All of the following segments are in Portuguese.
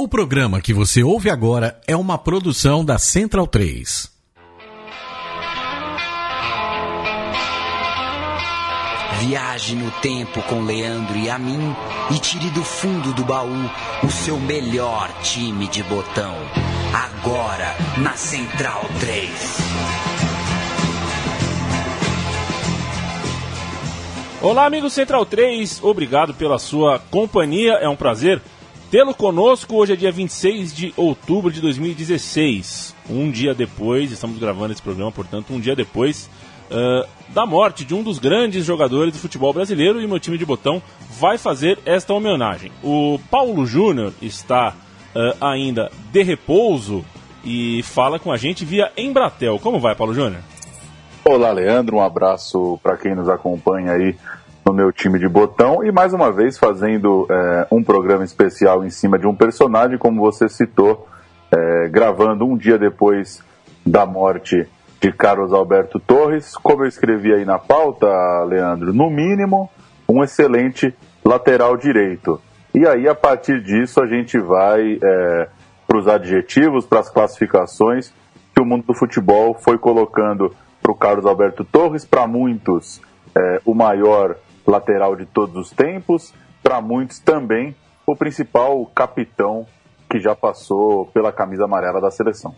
O programa que você ouve agora é uma produção da Central 3. Viaje no tempo com Leandro e a mim e tire do fundo do baú o seu melhor time de botão. Agora na Central 3. Olá, amigo Central 3, obrigado pela sua companhia, é um prazer tê-lo conosco. Hoje é dia 26 de outubro de 2016, um dia depois, estamos gravando esse programa, portanto, um dia depois uh, da morte de um dos grandes jogadores do futebol brasileiro e meu time de botão vai fazer esta homenagem. O Paulo Júnior está uh, ainda de repouso e fala com a gente via Embratel. Como vai, Paulo Júnior? Olá, Leandro. Um abraço para quem nos acompanha aí no meu time de botão e mais uma vez fazendo é, um programa especial em cima de um personagem, como você citou, é, gravando um dia depois da morte de Carlos Alberto Torres. Como eu escrevi aí na pauta, Leandro, no mínimo, um excelente lateral direito. E aí, a partir disso, a gente vai é, para os adjetivos, para as classificações que o mundo do futebol foi colocando para o Carlos Alberto Torres, para muitos, é, o maior lateral de todos os tempos, para muitos também o principal capitão que já passou pela camisa amarela da seleção.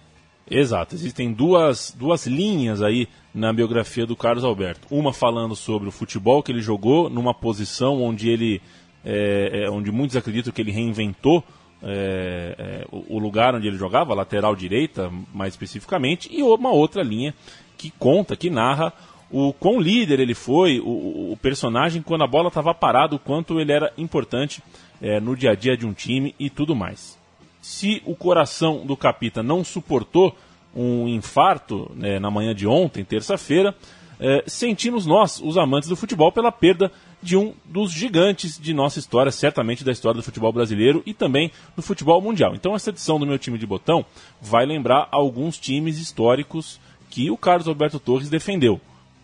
Exato, existem duas, duas linhas aí na biografia do Carlos Alberto. Uma falando sobre o futebol que ele jogou, numa posição onde ele. É, é, onde muitos acreditam que ele reinventou é, é o, o lugar onde ele jogava, lateral direita, mais especificamente, e uma outra linha que conta, que narra o quão líder ele foi, o, o personagem quando a bola estava parada, o quanto ele era importante é, no dia a dia de um time e tudo mais se o coração do Capita não suportou um infarto né, na manhã de ontem, terça-feira, é, sentimos nós, os amantes do futebol, pela perda de um dos gigantes de nossa história, certamente da história do futebol brasileiro e também do futebol mundial. Então, essa edição do meu time de botão vai lembrar alguns times históricos que o Carlos Alberto Torres defendeu.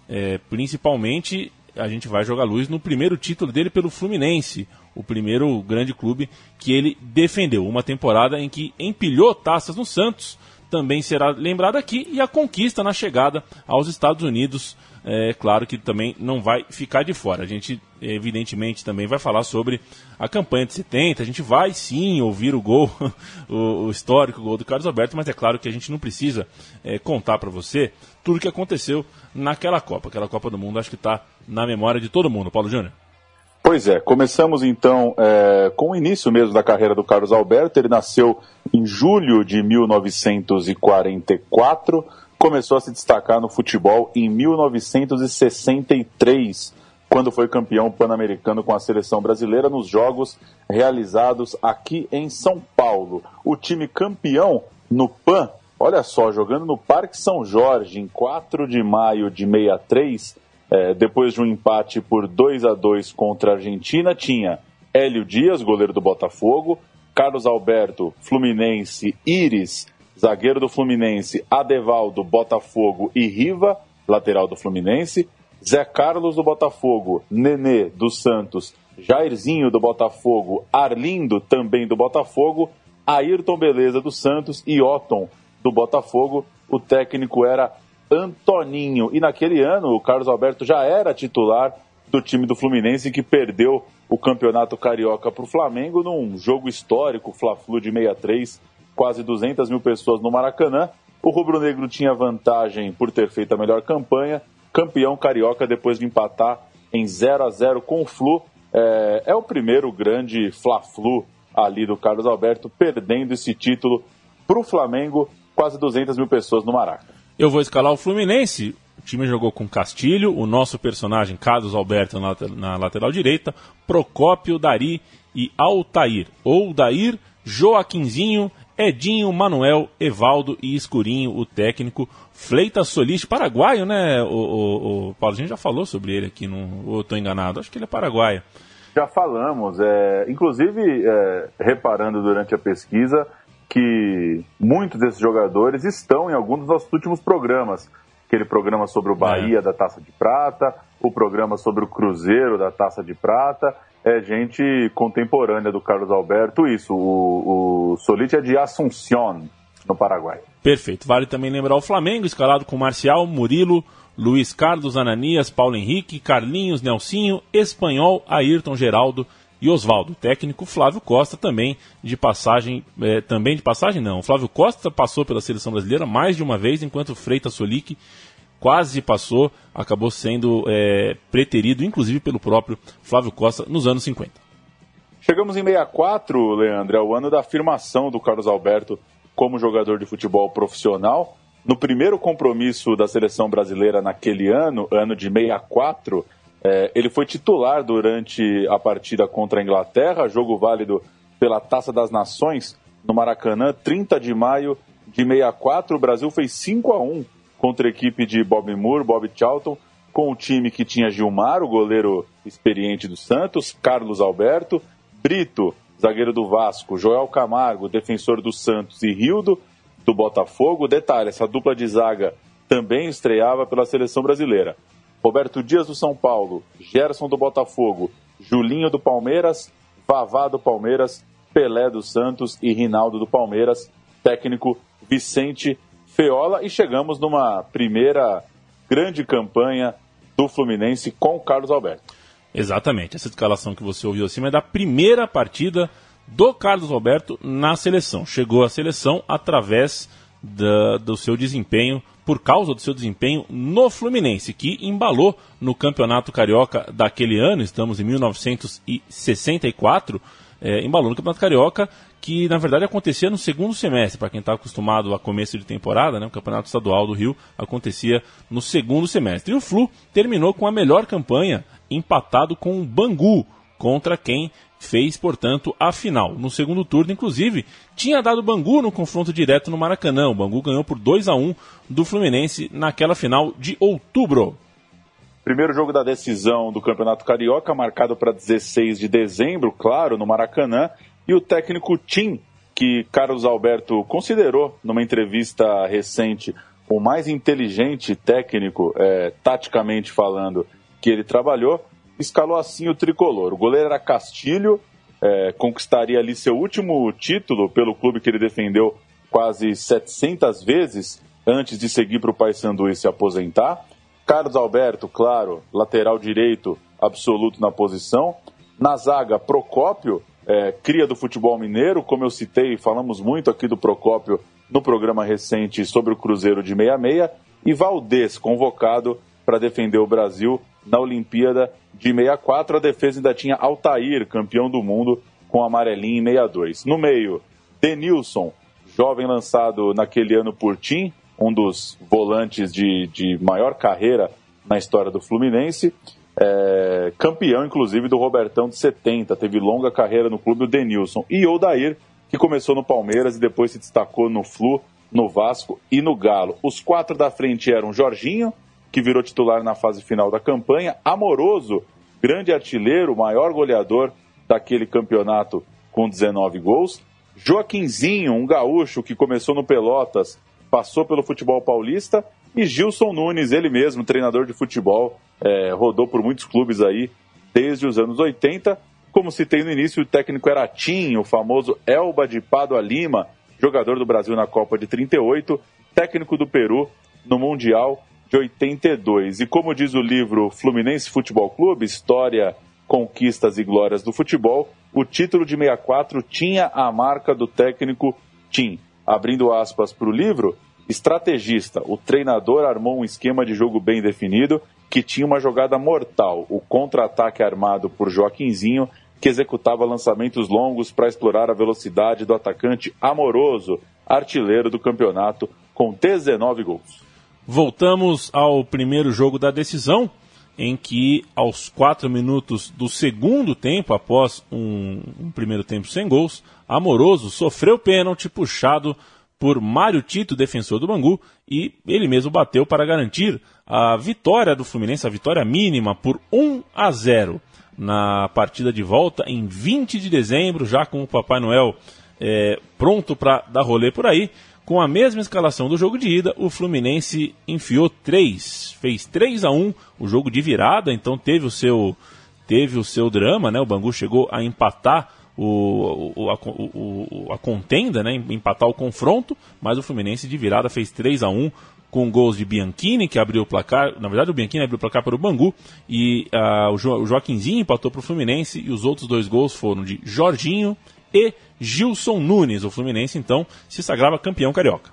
É, principalmente, a gente vai jogar luz no primeiro título dele pelo Fluminense, o primeiro grande clube que ele defendeu. Uma temporada em que empilhou taças no Santos, também será lembrado aqui, e a conquista na chegada aos Estados Unidos. É claro que também não vai ficar de fora. A gente, evidentemente, também vai falar sobre a campanha de 70. A gente vai sim ouvir o gol, o, o histórico gol do Carlos Alberto, mas é claro que a gente não precisa é, contar para você tudo o que aconteceu naquela Copa. Aquela Copa do Mundo acho que está na memória de todo mundo. Paulo Júnior. Pois é, começamos então é, com o início mesmo da carreira do Carlos Alberto. Ele nasceu em julho de 1944, começou a se destacar no futebol em 1963, quando foi campeão pan-americano com a seleção brasileira nos jogos realizados aqui em São Paulo. O time campeão no PAN, olha só, jogando no Parque São Jorge em 4 de maio de 63 é, depois de um empate por 2 a 2 contra a Argentina, tinha Hélio Dias, goleiro do Botafogo, Carlos Alberto, Fluminense, Iris, zagueiro do Fluminense, Adevaldo, Botafogo e Riva, lateral do Fluminense, Zé Carlos do Botafogo, Nenê do Santos, Jairzinho do Botafogo, Arlindo também do Botafogo, Ayrton Beleza do Santos e Otton do Botafogo. O técnico era Antoninho. E naquele ano, o Carlos Alberto já era titular do time do Fluminense que perdeu o campeonato carioca para o Flamengo num jogo histórico, Fla-Flu de 63, quase 200 mil pessoas no Maracanã. O rubro-negro tinha vantagem por ter feito a melhor campanha, campeão carioca depois de empatar em 0 a 0 com o Flu. É, é o primeiro grande Fla-Flu ali do Carlos Alberto, perdendo esse título para o Flamengo, quase 200 mil pessoas no Maracanã. Eu vou escalar o Fluminense. O time jogou com Castilho, o nosso personagem Carlos Alberto na, na lateral direita, Procópio, Dari e Altair. Ou Dair, Joaquinzinho, Edinho, Manuel, Evaldo e Escurinho, o técnico. Fleitas Solis, paraguaio, né, o, o, o Paulo? A gente já falou sobre ele aqui, não, ou estou enganado? Acho que ele é paraguaio. Já falamos, é, inclusive é, reparando durante a pesquisa, que muitos desses jogadores estão em algum dos nossos últimos programas. Aquele programa sobre o é. Bahia é. da Taça de Prata, o programa sobre o Cruzeiro da Taça de Prata. É gente contemporânea do Carlos Alberto, isso. O, O Solite é de Assunción, no Paraguai. Perfeito. Vale também lembrar o Flamengo, escalado com Marcial, Murilo, Luiz Carlos, Ananias, Paulo Henrique, Carlinhos, Nelsinho, Espanhol, Ayrton, Geraldo e Oswaldo. Técnico Flávio Costa também de passagem, é, também de passagem não. Flávio Costa passou pela seleção brasileira mais de uma vez, enquanto Freitas Solic quase passou, acabou sendo é, preterido, inclusive pelo próprio Flávio Costa, nos anos 50. Chegamos em 64, Leandro, é o ano da afirmação do Carlos Alberto como jogador de futebol profissional. No primeiro compromisso da seleção brasileira naquele ano, ano de 64, é, ele foi titular durante a partida contra a Inglaterra, jogo válido pela Taça das Nações no Maracanã, 30 de maio de 64. O Brasil fez 5 a 1 contra a equipe de Bob Moore, Bob Charlton, com o time que tinha Gilmar, o goleiro experiente do Santos, Carlos Alberto, Brito, zagueiro do Vasco, Joel Camargo, defensor do Santos e Rildo, do Botafogo. Detalhe, essa dupla de zaga também estreava pela seleção brasileira. Roberto Dias do São Paulo, Gerson do Botafogo, Julinho do Palmeiras, Vavá do Palmeiras, Pelé do Santos e Rinaldo do Palmeiras, técnico Vicente Feola e chegamos numa primeira grande campanha do Fluminense com Carlos Alberto. Exatamente, essa escalação que você ouviu acima é da primeira partida do Carlos Alberto na seleção. Chegou à seleção através da, do seu desempenho, por causa do seu desempenho no Fluminense, que embalou no Campeonato Carioca daquele ano, estamos em 1964, é, embalou no Campeonato Carioca, que na verdade acontecia no segundo semestre, para quem está acostumado a começo de temporada, né, o Campeonato Estadual do Rio acontecia no segundo semestre. E o Flu terminou com a melhor campanha, empatado com o Bangu, contra quem fez, portanto, a final. No segundo turno, inclusive, tinha dado Bangu no confronto direto no Maracanã. O Bangu ganhou por 2 a 1 do Fluminense naquela final de outubro. Primeiro jogo da decisão do Campeonato Carioca, marcado para 16 de dezembro, claro, no Maracanã. E o técnico Tim, que Carlos Alberto considerou numa entrevista recente o mais inteligente técnico, é, taticamente falando, que ele trabalhou, escalou assim o tricolor. O goleiro era Castilho, é, conquistaria ali seu último título pelo clube que ele defendeu quase 700 vezes antes de seguir para o Paysandu e se aposentar. Carlos Alberto, claro, lateral direito absoluto na posição. Na zaga, Procópio, é, cria do futebol mineiro, como eu citei, falamos muito aqui do Procópio no programa recente sobre o Cruzeiro de 66. E Valdez, convocado para defender o Brasil na Olimpíada de 64. A defesa ainda tinha Altair, campeão do mundo, com amarelinho em 62. No meio, Denilson, jovem lançado naquele ano por Tim, um dos volantes de, de maior carreira na história do Fluminense. É, campeão, inclusive, do Robertão de 70. Teve longa carreira no clube, o Denilson. E Odair, que começou no Palmeiras e depois se destacou no Flu, no Vasco e no Galo. Os quatro da frente eram Jorginho, que virou titular na fase final da campanha. Amoroso, grande artilheiro, maior goleador daquele campeonato com 19 gols. Joaquinzinho, um gaúcho que começou no Pelotas, passou pelo futebol paulista. E Gilson Nunes, ele mesmo, treinador de futebol, é, rodou por muitos clubes aí desde os anos 80. Como citei no início, o técnico era Tim, o famoso Elba de Padua Lima, jogador do Brasil na Copa de 38, técnico do Peru no Mundial de 82. E como diz o livro Fluminense Futebol Clube, História, Conquistas e Glórias do Futebol, o título de 64 tinha a marca do técnico Tim. Abrindo aspas para o livro, estrategista, o treinador armou um esquema de jogo bem definido que tinha uma jogada mortal, o contra-ataque armado por Joaquinzinho, que executava lançamentos longos para explorar a velocidade do atacante amoroso, artilheiro do campeonato, com 19 gols. Voltamos ao primeiro jogo da decisão, em que, aos quatro minutos do segundo tempo, após um, um primeiro tempo sem gols, Amoroso sofreu pênalti puxado por Mário Tito, defensor do Bangu, e ele mesmo bateu para garantir a vitória do Fluminense, a vitória mínima por 1 a 0 na partida de volta em 20 de dezembro, já com o Papai Noel é, pronto para dar rolê por aí. Com a mesma escalação do jogo de ida, o Fluminense enfiou 3, fez 3 a 1 o jogo de virada, então teve o seu teve o seu drama, né? O Bangu chegou a empatar o, o, a, o, a, contenda, né, empatar o confronto, mas o Fluminense de virada fez 3 a 1 com gols de Bianchini, que abriu o placar. Na verdade, o Bianchini abriu o placar para o Bangu. E uh, o, jo, o Joaquinzinho empatou para o Fluminense. E os outros dois gols foram de Jorginho e Gilson Nunes. O Fluminense, então, se sagrava campeão carioca.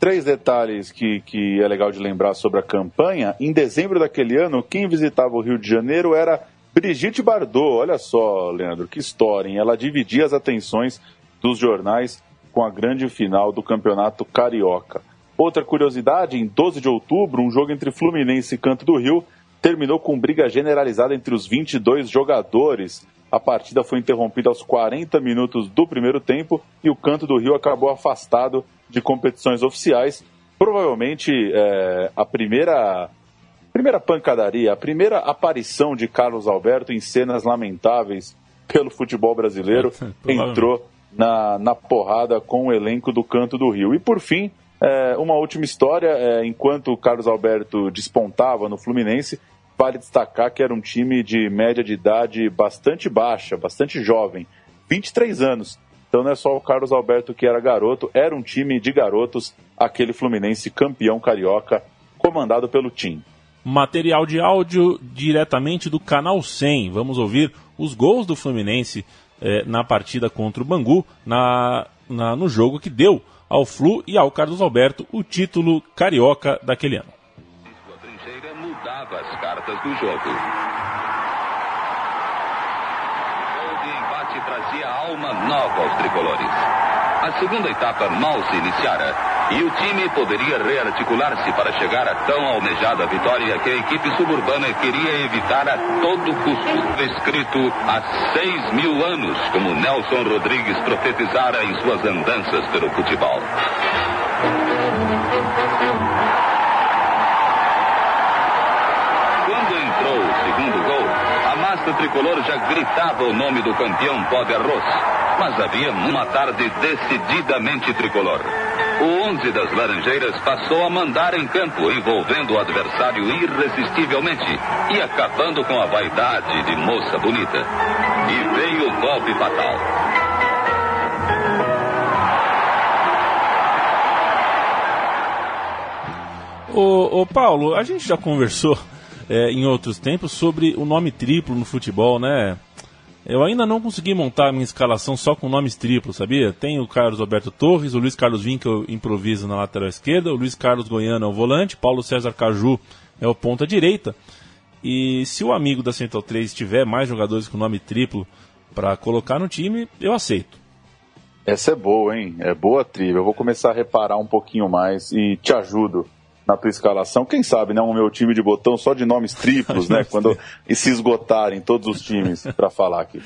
Três detalhes que, que é legal de lembrar sobre a campanha. Em dezembro daquele ano, quem visitava o Rio de Janeiro era Brigitte Bardot. Olha só, Leandro, que história, hein? Ela dividia as atenções dos jornais com a grande final do Campeonato Carioca. Outra curiosidade, em 12 de outubro, um jogo entre Fluminense e Canto do Rio terminou com briga generalizada entre os 22 jogadores. A partida foi interrompida aos 40 minutos do primeiro tempo e o Canto do Rio acabou afastado de competições oficiais. Provavelmente é, a primeira, primeira pancadaria, a primeira aparição de Carlos Alberto em cenas lamentáveis pelo futebol brasileiro entrou na, na porrada com o elenco do Canto do Rio. E por fim, é, uma última história, é, enquanto o Carlos Alberto despontava no Fluminense, vale destacar que era um time de média de idade bastante baixa, bastante jovem, 23 anos. Então não é só o Carlos Alberto que era garoto, era um time de garotos, aquele Fluminense campeão carioca, comandado pelo Tim. Material de áudio diretamente do canal 100. Vamos ouvir os gols do Fluminense eh, na partida contra o Bangu, na, na, no jogo que deu ao Flu e ao Carlos Alberto o título carioca daquele ano. Sua trincheira mudava as cartas do jogo. O de empate trazia alma nova aos tricolores. A segunda etapa mal se iniciara e o time poderia rearticular-se para chegar a tão almejada vitória que a equipe suburbana queria evitar a todo custo. Escrito há seis mil anos, como Nelson Rodrigues profetizara em suas andanças pelo futebol. Quando entrou o segundo gol, a massa tricolor já gritava o nome do campeão pó de arroz. Mas havia uma tarde decididamente tricolor. O 11 das Laranjeiras passou a mandar em campo, envolvendo o adversário irresistivelmente e acabando com a vaidade de moça bonita. E veio o golpe fatal. Ô, ô Paulo, a gente já conversou é, em outros tempos sobre o nome triplo no futebol, né? Eu ainda não consegui montar a minha escalação só com nomes triplos, sabia? Tem o Carlos Alberto Torres, o Luiz Carlos eu improviso na lateral esquerda, o Luiz Carlos Goiano é o volante, Paulo César Caju é o ponta direita. E se o amigo da Central 3 tiver mais jogadores com nome triplo para colocar no time, eu aceito. Essa é boa, hein? É boa trilha. Eu vou começar a reparar um pouquinho mais e te ajudo na tua escalação. Quem sabe, né? O meu time de botão só de nomes triplos, né? Quando e se esgotarem todos os times para falar aqui.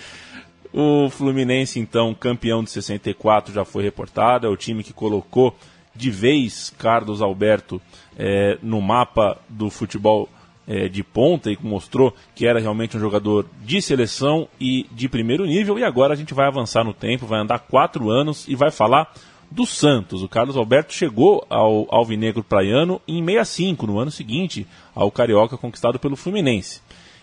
O Fluminense, então, campeão de 64, já foi reportado. É o time que colocou de vez Carlos Alberto é, no mapa do futebol é, de ponta e mostrou que era realmente um jogador de seleção e de primeiro nível. E agora a gente vai avançar no tempo, vai andar quatro anos e vai falar do Santos. O Carlos Alberto chegou ao Alvinegro Praiano em 65, no ano seguinte ao Carioca conquistado pelo Fluminense.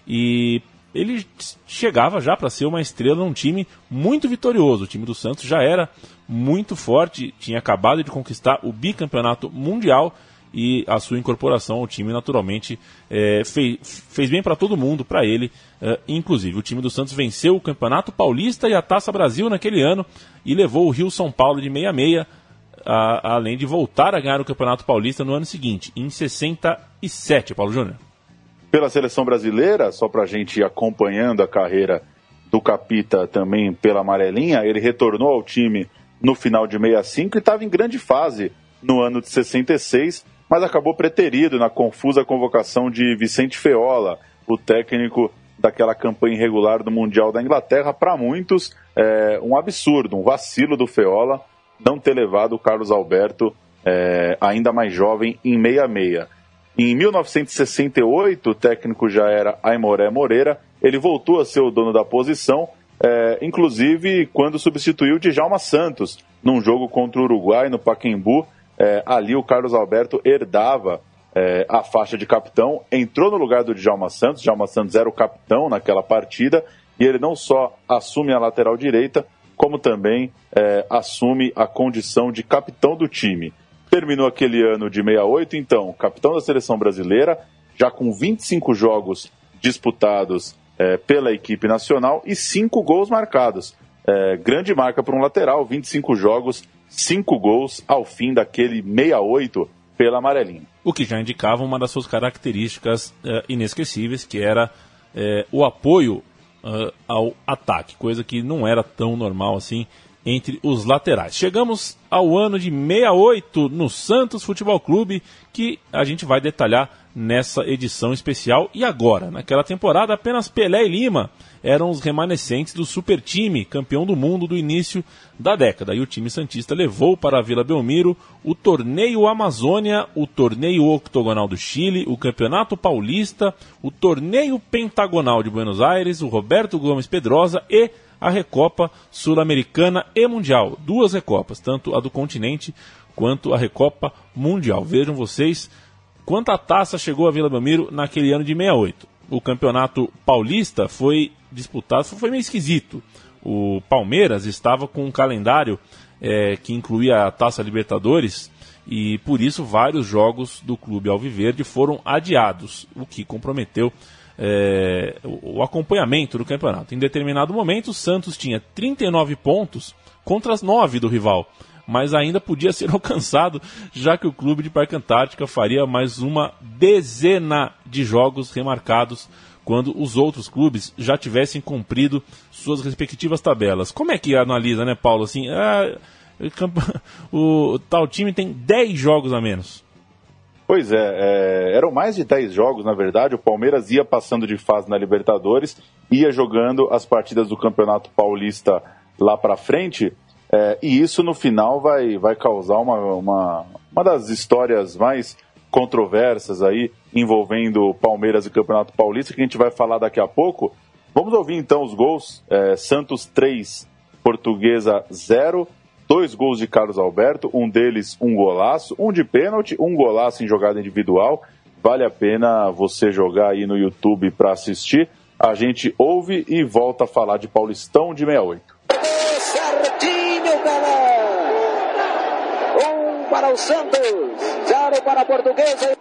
E ele chegava já para ser uma estrela num time muito vitorioso. O time do Santos já era muito forte, tinha acabado de conquistar o bicampeonato mundial e a sua incorporação ao time naturalmente é, fez, fez bem para todo mundo, para ele é, inclusive. O time do Santos venceu o Campeonato Paulista e a Taça Brasil naquele ano e levou o Rio São Paulo de 66, a, além de voltar a ganhar o Campeonato Paulista no ano seguinte, em 67, Paulo Júnior. Pela seleção brasileira, só para a gente ir acompanhando a carreira do Capita também pela amarelinha, ele retornou ao time no final de 65 e estava em grande fase no ano de 66 mas acabou preterido na confusa convocação de Vicente Feola, o técnico daquela campanha irregular do Mundial da Inglaterra. Para muitos, é um absurdo, um vacilo do Feola não ter levado o Carlos Alberto, é, ainda mais jovem, em 66. Em 1968, o técnico já era Aimoré Moreira, ele voltou a ser o dono da posição, é, inclusive quando substituiu Djalma Santos num jogo contra o Uruguai no Paquembu, é, ali o Carlos Alberto herdava é, a faixa de capitão, entrou no lugar do Djalma Santos, Djalma Santos era o capitão naquela partida, e ele não só assume a lateral direita, como também é, assume a condição de capitão do time. Terminou aquele ano de 68, então, capitão da seleção brasileira, já com 25 jogos disputados é, pela equipe nacional e 5 gols marcados. É, grande marca para um lateral, 25 jogos, 5 gols ao fim daquele 68 pela amarelinha. O que já indicava uma das suas características é, inesquecíveis, que era é, o apoio uh, ao ataque, coisa que não era tão normal assim entre os laterais. Chegamos ao ano de 68 no Santos Futebol Clube, que a gente vai detalhar nessa edição especial. E agora, naquela temporada, apenas Pelé e Lima eram os remanescentes do super time, campeão do mundo do início da década. E o time Santista levou para a Vila Belmiro o Torneio Amazônia, o Torneio Octogonal do Chile, o Campeonato Paulista, o Torneio Pentagonal de Buenos Aires, o Roberto Gomes Pedrosa e a Recopa Sul-Americana e Mundial. Duas Recopas, tanto a do continente quanto a Recopa Mundial. Vejam vocês quanta taça chegou a Vila Belmiro naquele ano de 68. O campeonato paulista foi disputado, foi meio esquisito. O Palmeiras estava com um calendário é, que incluía a Taça Libertadores e por isso vários jogos do clube Alviverde foram adiados, o que comprometeu é, o, acompanhamento do campeonato. Em determinado momento, o Santos tinha 39 pontos contra as 9 do rival, mas ainda podia ser alcançado, já que o clube de Parque Antártica faria mais uma dezena de jogos remarcados quando os outros clubes já tivessem cumprido suas respectivas tabelas. Como é que analisa, né, Paulo? Assim, ah, o, o tal time tem 10 jogos a menos. Pois é, é, eram mais de 10 jogos, na verdade. O Palmeiras ia passando de fase na Libertadores, ia jogando as partidas do Campeonato Paulista lá para frente, é, e isso no final vai, vai causar uma, uma, uma das histórias mais controversas aí envolvendo Palmeiras e Campeonato Paulista, que a gente vai falar daqui a pouco. Vamos ouvir então os gols: é, Santos 3, Portuguesa 0 dois gols de Carlos Alberto, um deles um golaço, um de pênalti, um golaço em jogada individual. Vale a pena você jogar aí no YouTube para assistir. A gente ouve e volta a falar de Paulistão de 68. Certinho, Pelé! Um para o Santos, zero para a Portuguesa.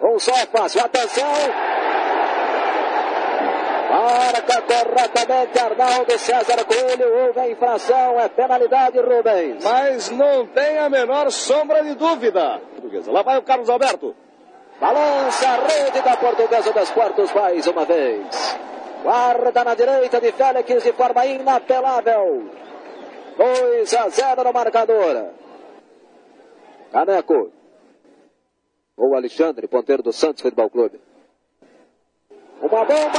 Um só fácil, atenção! Marca corretamente Arnaldo César Coelho. Houve a infração, é penalidade, Rubens. Mas não tem a menor sombra de dúvida. Lá vai o Carlos Alberto. Balança a rede da Portuguesa das Portos mais uma vez. Guarda na direita de Félix de forma inapelável. 2 a 0 no marcador. Caneco. O Alexandre, ponteiro do Santos Futebol Clube. Uma bomba!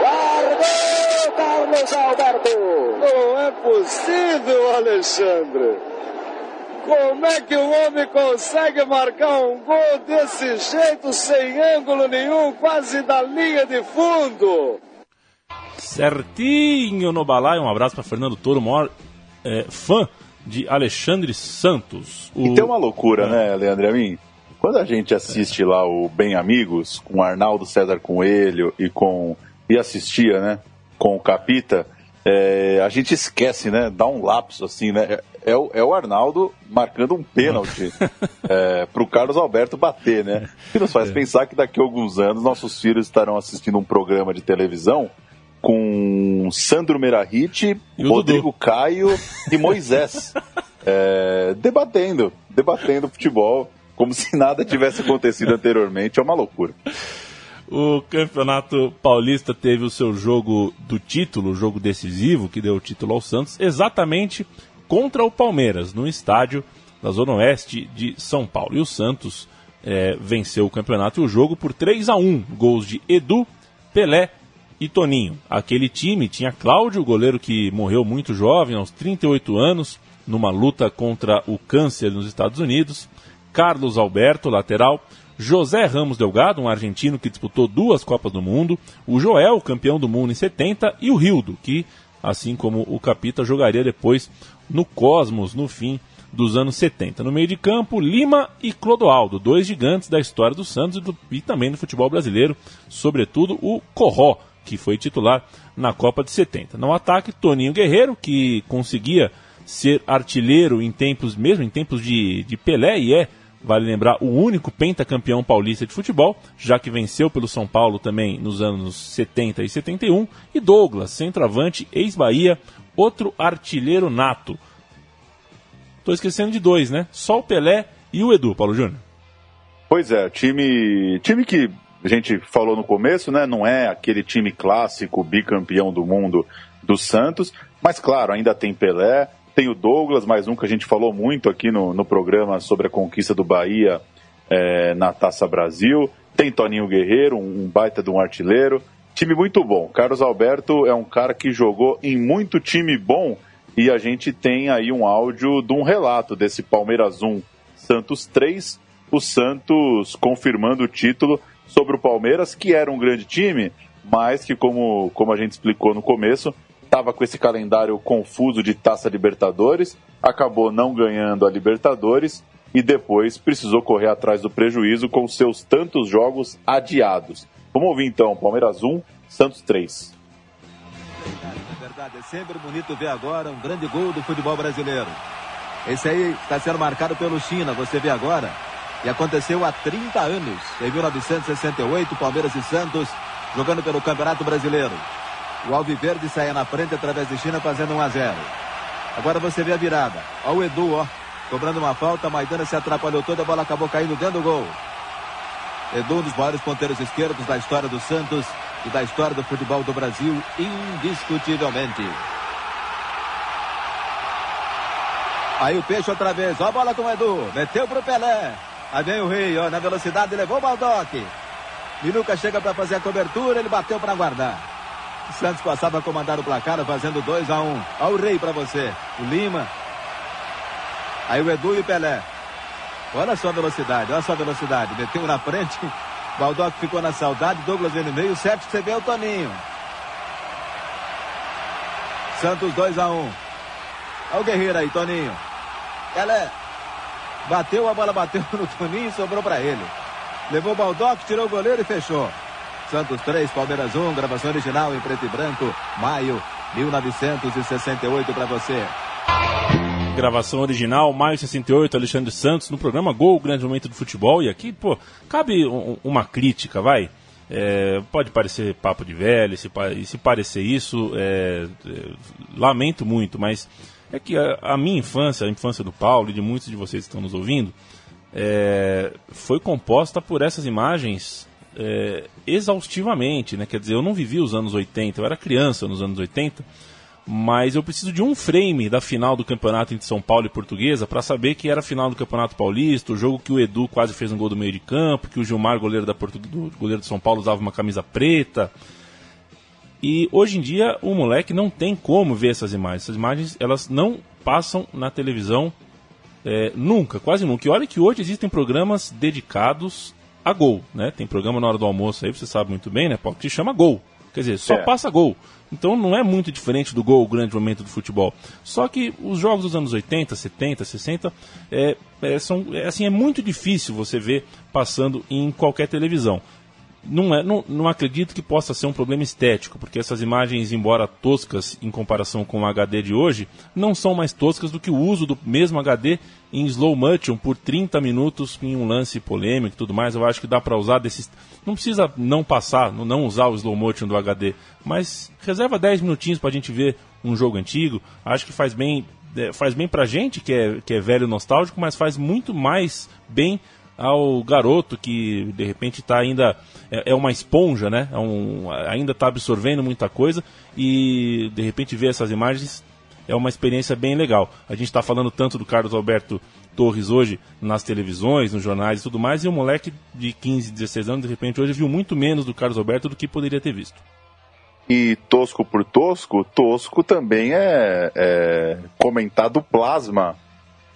Guardou Carlos Alberto! Não é possível, Alexandre! Como é que o homem consegue marcar um gol desse jeito, sem ângulo nenhum, quase da linha de fundo? Certinho no balaio. Um abraço para Fernando Toro, maior é, fã de Alexandre Santos. O... E tem uma loucura, é. né, Leandro Amin? Quando a gente assiste lá o Bem Amigos, com Arnaldo César Coelho e com. e assistia, né? Com o Capita, é, a gente esquece, né? Dá um lapso assim, né? É, é, o, é o Arnaldo marcando um pênalti é, para o Carlos Alberto bater, né? Que nos faz é. pensar que daqui a alguns anos nossos filhos estarão assistindo um programa de televisão com Sandro Merahit, Rodrigo Dudu. Caio e Moisés debatendo, debatendo futebol como se nada tivesse acontecido anteriormente. É uma loucura. O Campeonato Paulista teve o seu jogo do título, o jogo decisivo que deu o título ao Santos, exatamente contra o Palmeiras, no estádio da Zona Oeste de São Paulo. E o Santos é, venceu o campeonato e o jogo por 3 a 1 gols de Edu, Pelé e Toninho. Aquele time tinha Cláudio, goleiro que morreu muito jovem, aos 38 anos, numa luta contra o câncer nos Estados Unidos. Carlos Alberto, lateral, José Ramos Delgado, um argentino que disputou duas Copas do Mundo, o Joel, campeão do mundo em 70, e o Rildo, que, assim como o Capita, jogaria depois no Cosmos, no fim dos anos 70. No meio de campo, Lima e Clodoaldo, dois gigantes da história do Santos e, do, e também do futebol brasileiro, sobretudo o Corró, que foi titular na Copa de 70. No ataque, Toninho Guerreiro, que conseguia ser artilheiro em tempos, mesmo em tempos de, de Pelé, e é, vale lembrar, o único pentacampeão paulista de futebol, já que venceu pelo São Paulo também nos anos 70 e 71, e Douglas, centroavante, ex-Bahia, outro artilheiro nato. Estou esquecendo de dois, né? Só o Pelé e o Edu, Paulo Júnior. Pois é, time, time que a gente falou no começo, né? Não é aquele time clássico, bicampeão do mundo do Santos, mas claro, ainda tem Pelé, tem o Douglas, mais um que a gente falou muito aqui no, no programa sobre a conquista do Bahia é, na Taça Brasil. Tem Toninho Guerreiro, um, baita de um artilheiro. Time muito bom. Carlos Alberto é um cara que jogou em muito time bom e a gente tem aí um áudio de um relato desse Palmeiras 1 Santos 3, o Santos confirmando o título sobre o Palmeiras, que era um grande time, mas que, como, como a gente explicou no começo, estava com esse calendário confuso de Taça Libertadores, acabou não ganhando a Libertadores e depois precisou correr atrás do prejuízo com seus tantos jogos adiados. Vamos ouvir então, Palmeiras 1, Santos 3. É verdade, é sempre bonito ver agora um grande gol do futebol brasileiro. Esse aí está sendo marcado pelo China, você vê agora. E aconteceu há 30 anos, em 1968, Palmeiras e Santos jogando pelo Campeonato Brasileiro. O Alviverde saia na frente através de China fazendo 1 a 0. Agora você vê a virada. Olha o Edu, ó. Cobrando uma falta, Maidana se atrapalhou toda, a bola acabou caindo dentro do gol. Edu, um dos maiores ponteiros esquerdos da história do Santos e da história do futebol do Brasil, indiscutivelmente. Aí o Peixe outra vez, ó a bola com o Edu, meteu pro Pelé. Aí vem o Rei, ó, na velocidade, levou o Baldock. Minuca chega para fazer a cobertura, ele bateu para guardar. Santos passava a comandar o placar, fazendo 2 a 1 um. O Rei para você. O Lima. Aí o Edu e o Pelé. Olha só a velocidade, olha só a velocidade. Meteu na frente. Baldock ficou na saudade. Douglas vem no meio. Que você vê o Toninho. Santos 2 a 1 um. Olha o Guerreiro aí, Toninho. Pelé. Bateu, a bola bateu no Toninho e sobrou para ele. Levou o Baldock, tirou o goleiro e fechou. Santos 3, Palmeiras 1, gravação original em preto e branco, maio 1968 para você. Gravação original, maio 68, Alexandre Santos, no programa Gol, grande momento do futebol. E aqui, pô, cabe um, uma crítica, vai. É, pode parecer papo de velho, se, se parecer isso, é, é, lamento muito, mas é que a, a, minha infância, a infância do Paulo e de muitos de vocês que estão nos ouvindo, é, foi composta por essas imagens é, exaustivamente, né? Quer dizer, eu não vivi os anos 80, eu era criança nos anos 80, mas eu preciso de um frame da final do campeonato entre São Paulo e Portuguesa para saber que era a final do Campeonato Paulista, o jogo que o Edu quase fez um gol do meio de campo, que o Gilmar, goleiro da Portu... do goleiro de São Paulo, usava uma camisa preta. E hoje em dia o moleque não tem como ver essas imagens. Essas imagens elas não passam na televisão é, nunca, quase nunca. E olha que hoje existem programas dedicados a gol, né? Tem programa na hora do almoço aí, você sabe muito bem, né, Paulo? Que chama gol. Quer dizer, só é. passa gol. Então não é muito diferente do gol, o grande momento do futebol. Só que os jogos dos anos 80, 70, 60, é, é, são, é, assim, é muito difícil você ver passando em qualquer televisão não, é, não, não acredito que possa ser um problema estético, porque essas imagens, embora toscas em comparação com o HD de hoje, não são mais toscas do que o uso do mesmo HD em slow motion por 30 minutos em um lance polêmico e tudo mais. Eu acho que dá para usar desses. Não precisa não passar, não usar o slow motion do HD, mas reserva 10 minutinhos para a gente ver um jogo antigo. Acho que faz bem, é, faz bem pra gente que é, que é velho nostálgico, mas faz muito mais bem ao garoto que de repente está ainda é, é, uma esponja, né? É um, ainda está absorvendo muita coisa e de repente ver essas imagens é uma experiência bem legal. A gente está falando tanto do Carlos Alberto Torres hoje nas televisões, nos jornais e tudo mais, e o moleque de 15, 16 anos, de repente, hoje viu muito menos do Carlos Alberto do que poderia ter visto. E tosco por tosco, tosco também é, é comentado plasma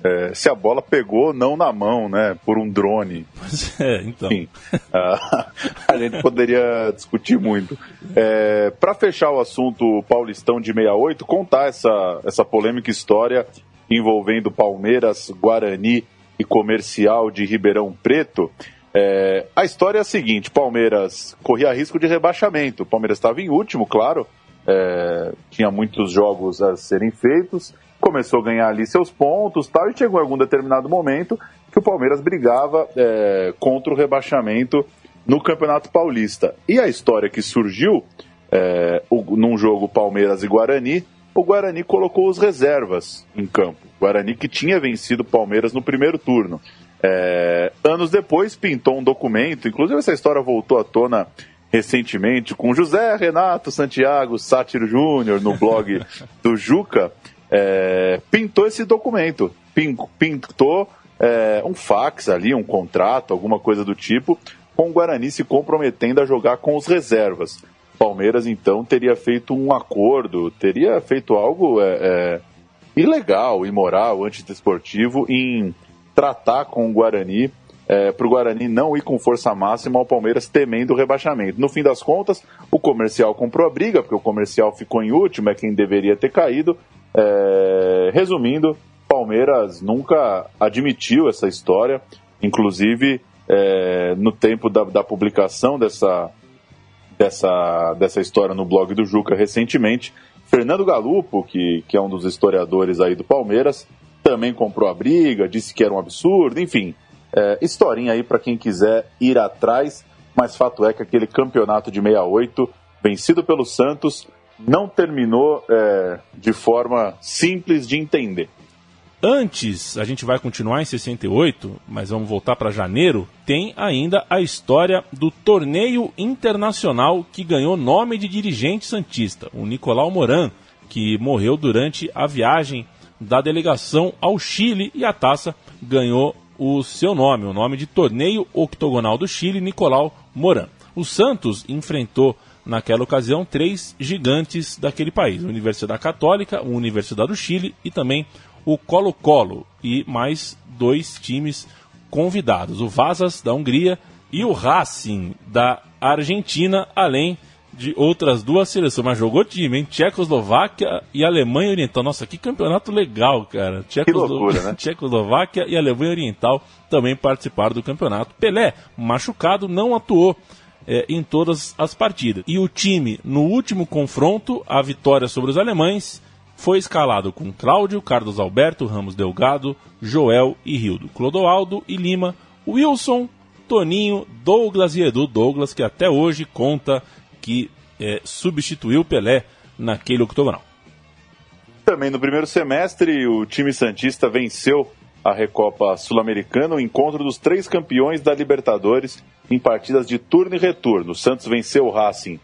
é, se a bola pegou não na mão, né, por um drone. Pois é, então. Enfim, a, a gente poderia discutir muito. É, Para fechar o assunto Paulistão de 68, contar essa, essa polêmica história envolvendo Palmeiras, Guarani e Comercial de Ribeirão Preto. É, a história é a seguinte: Palmeiras corria risco de rebaixamento. O Palmeiras estava em último, claro, é, tinha muitos jogos a serem feitos, começou a ganhar ali seus pontos tal, e chegou em algum determinado momento que o Palmeiras brigava é, contra o rebaixamento no Campeonato Paulista. E a história que surgiu é, o, num jogo Palmeiras e Guarani, o Guarani colocou os reservas em campo. O Guarani que tinha vencido o Palmeiras no primeiro turno. É, anos depois pintou um documento, inclusive essa história voltou à tona recentemente com José Renato Santiago Sátiro Júnior no blog do Juca, é, pintou esse documento, pintou é, um fax ali, um contrato, alguma coisa do tipo, com o Guarani se comprometendo a jogar com os reservas. Palmeiras então teria feito um acordo, teria feito algo é, é, ilegal, imoral, antidesportivo em tratar com o Guarani é, para o Guarani não ir com força máxima ao Palmeiras temendo o rebaixamento. No fim das contas, o comercial comprou a briga, porque o comercial ficou em último, é quem deveria ter caído. É, resumindo, Palmeiras nunca admitiu essa história, inclusive é, no tempo da, da publicação dessa, dessa, dessa história no blog do Juca recentemente. Fernando Galupo, que, que é um dos historiadores aí do Palmeiras, também comprou a briga, disse que era um absurdo, enfim. É, historinha aí para quem quiser ir atrás, mas fato é que aquele campeonato de 68, vencido pelo Santos, não terminou é, de forma simples de entender. Antes, a gente vai continuar em 68, mas vamos voltar para janeiro. Tem ainda a história do torneio internacional que ganhou nome de dirigente santista, o Nicolau Moran, que morreu durante a viagem da delegação ao Chile e a taça ganhou o seu nome, o nome de Torneio Octogonal do Chile, Nicolau Moran. O Santos enfrentou naquela ocasião três gigantes daquele país: a Universidade Católica, a Universidade do Chile e também o Colo-Colo e mais dois times convidados, o Vazas da Hungria e o Racing da Argentina, além de outras duas seleções. Mas jogou time, hein? Tchecoslováquia e Alemanha Oriental. Nossa, que campeonato legal, cara. Tchecoslo... Loucura, né? Tchecoslováquia e Alemanha Oriental também participaram do campeonato. Pelé, machucado, não atuou. É, em todas as partidas. E o time, no último confronto, a vitória sobre os alemães, foi escalado com Cláudio, Carlos Alberto, Ramos Delgado, Joel e Rildo, Clodoaldo e Lima, Wilson, Toninho, Douglas e Edu Douglas, que até hoje conta que é, substituiu Pelé naquele octogonal. Também no primeiro semestre, o time Santista venceu a Recopa Sul-Americana, o encontro dos três campeões da Libertadores em partidas de turno e retorno. O Santos venceu o Racing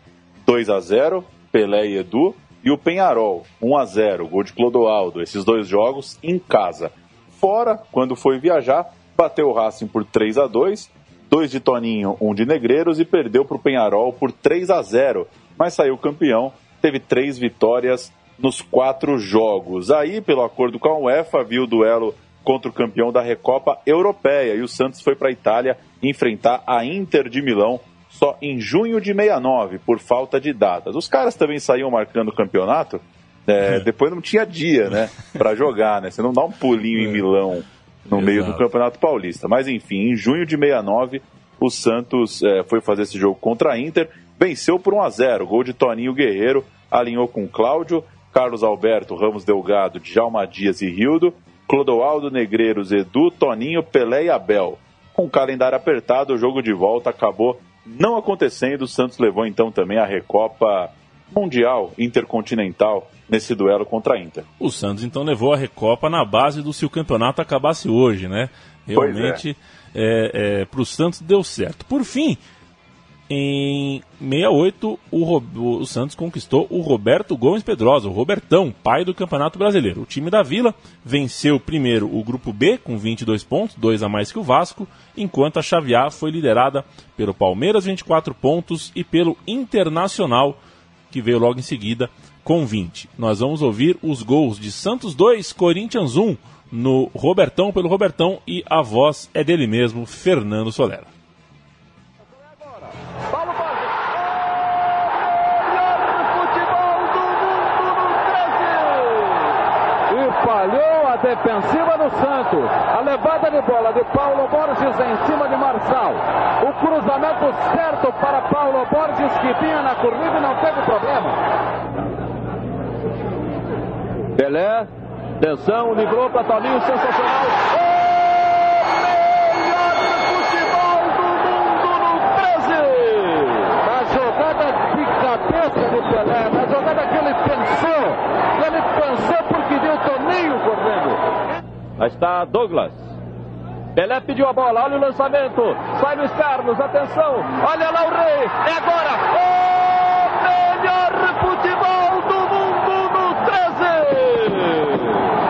2 a 0, Pelé e Edu, e o Penharol, 1 a 0 gol de Clodoaldo, esses dois jogos em casa. Fora, quando foi viajar, bateu o Racing por 3 a 2 dois de Toninho, um de Negreiros e perdeu para o Penharol por 3 a 0 mas saiu campeão, teve três vitórias nos quatro jogos. Aí, pelo acordo com a UEFA, viu o duelo contra o campeão da Recopa Europeia e o Santos foi para a Itália enfrentar a Inter de Milão só em junho de 69, por falta de datas. Os caras também saíam marcando o campeonato, é, é. depois não tinha dia, né, para jogar, né? Você não dá um pulinho é. em Milão no Exato. meio do Campeonato Paulista. Mas enfim, em junho de 69, o Santos é, foi fazer esse jogo contra a Inter, venceu por 1 a 0 gol de Toninho Guerreiro, alinhou com Cláudio, Carlos Alberto, Ramos Delgado, Djalma Dias e Rildo, Clodoaldo Negreiros, Edu, Toninho, Pelé e Abel. Com o calendário apertado, o jogo de volta acabou não acontecendo, o Santos levou então também a Recopa Mundial Intercontinental nesse duelo contra a Inter. O Santos então levou a Recopa na base do se o campeonato acabasse hoje, né? Realmente, é. é, é, para o Santos deu certo. Por fim, em 68, o, o, Santos conquistou o Roberto Gomes Pedrosa, o Robertão, pai do Campeonato Brasileiro. O time da Vila venceu primeiro o Grupo B com 22 pontos, dois a mais que o Vasco, enquanto a Chave A foi liderada pelo Palmeiras, 24 pontos, e pelo Internacional, que veio logo em seguida com 20. Nós vamos ouvir os gols de Santos 2, Corinthians 1, no Robertão pelo Robertão, e a voz é dele mesmo, Fernando Solera. Defensiva do Santos. A levada de bola de Paulo Borges em cima de Marçal. O cruzamento certo para Paulo Borges que vinha na corrida e não teve problema. Pelé, atenção, livrou para Toninho, sensacional. O melhor futebol do mundo no 13. A jogada de cabeça de Pelé, na jogada que ele pensou. Ele pensou porque viu Toninho correndo. Aí está Douglas. Pelé pediu a bola, olha o lançamento. Sai Luiz Carlos, atenção. Olha lá o rei. É agora. O melhor futebol do mundo no 13.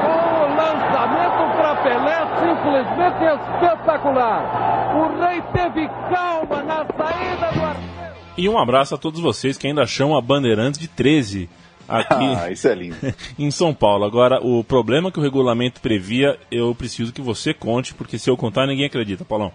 O lançamento para Pelé simplesmente espetacular. O rei teve calma na saída do arqueiro. E um abraço a todos vocês que ainda chamam a Bandeirantes de 13 aqui Ah, isso é lindo. em São Paulo. Agora, o problema que o regulamento previa, eu preciso que você conte, porque se eu contar, ninguém acredita, Paulão.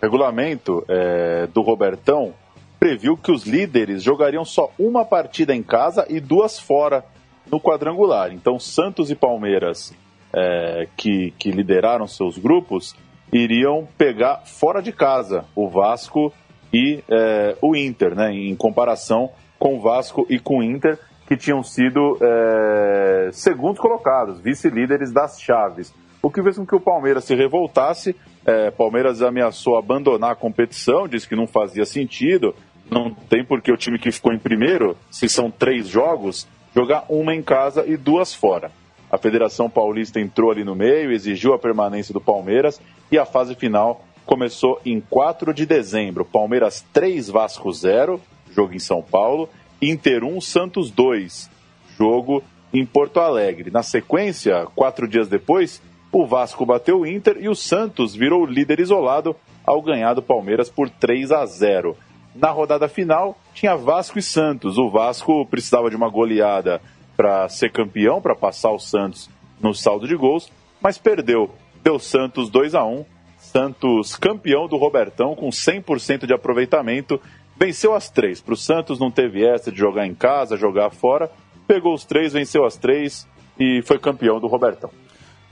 regulamento é, do Robertão previu que os líderes jogariam só uma partida em casa e duas fora no quadrangular. Então, Santos e Palmeiras, é, que, que lideraram seus grupos, iriam pegar fora de casa o Vasco e é, o Inter, né, em comparação com o Vasco e com o Inter, que tinham sido é, segundos colocados, vice-líderes das chaves. O que fez com que o Palmeiras se revoltasse. É, Palmeiras ameaçou abandonar a competição, disse que não fazia sentido. Não tem por que o time que ficou em primeiro, se são três jogos, jogar uma em casa e duas fora. A Federação Paulista entrou ali no meio, exigiu a permanência do Palmeiras e a fase final começou em 4 de dezembro. Palmeiras 3, Vasco 0, jogo em São Paulo. Inter 1, Santos 2, jogo em Porto Alegre. Na sequência, quatro dias depois, o Vasco bateu o Inter e o Santos virou líder isolado ao ganhar do Palmeiras por 3 a 0. Na rodada final, tinha Vasco e Santos. O Vasco precisava de uma goleada para ser campeão, para passar o Santos no saldo de gols, mas perdeu. Deu Santos 2 a 1. Santos campeão do Robertão com 100% de aproveitamento. Venceu as três. Para o Santos não teve essa de jogar em casa, jogar fora. Pegou os três, venceu as três e foi campeão do Robertão.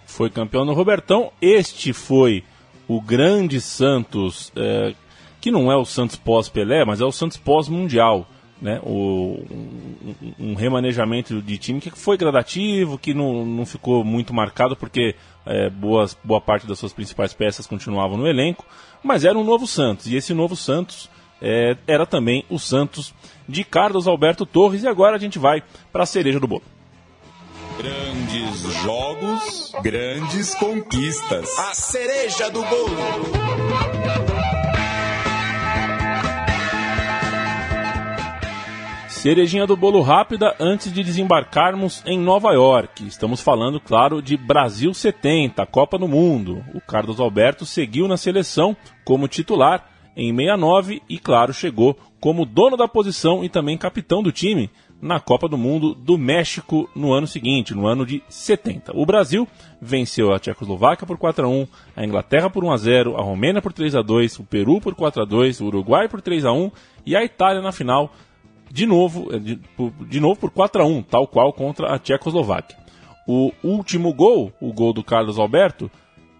Foi campeão no Robertão. Este foi o grande Santos, é, que não é o Santos pós-Pelé, mas é o Santos pós-Mundial. Né? O, um, um, remanejamento de time que foi gradativo, que não, não ficou muito marcado, porque é, boas, boa parte das suas principais peças continuavam no elenco, mas era um novo Santos. E esse novo Santos é, era também o Santos de Carlos Alberto Torres. E agora a gente vai para a cereja do bolo. Grandes jogos, grandes conquistas. A cereja do bolo. Cerejinha do bolo rápida antes de desembarcarmos em Nova York. Estamos falando, claro, de Brasil 70, Copa do Mundo. O Carlos Alberto seguiu na seleção como titular em 69 e, claro, chegou como dono da posição e também capitão do time na Copa do Mundo do México no ano seguinte, no ano de 70. O Brasil venceu a Tchecoslováquia por 4 a 1, a Inglaterra por 1 a 0, a Romênia por 3 a 2, o Peru por 4 a 2, o Uruguai por 3 a 1 e a Itália na final de novo, de, de novo por 4 a 1, tal qual contra a Tchecoslováquia. O último gol, o gol do Carlos Alberto,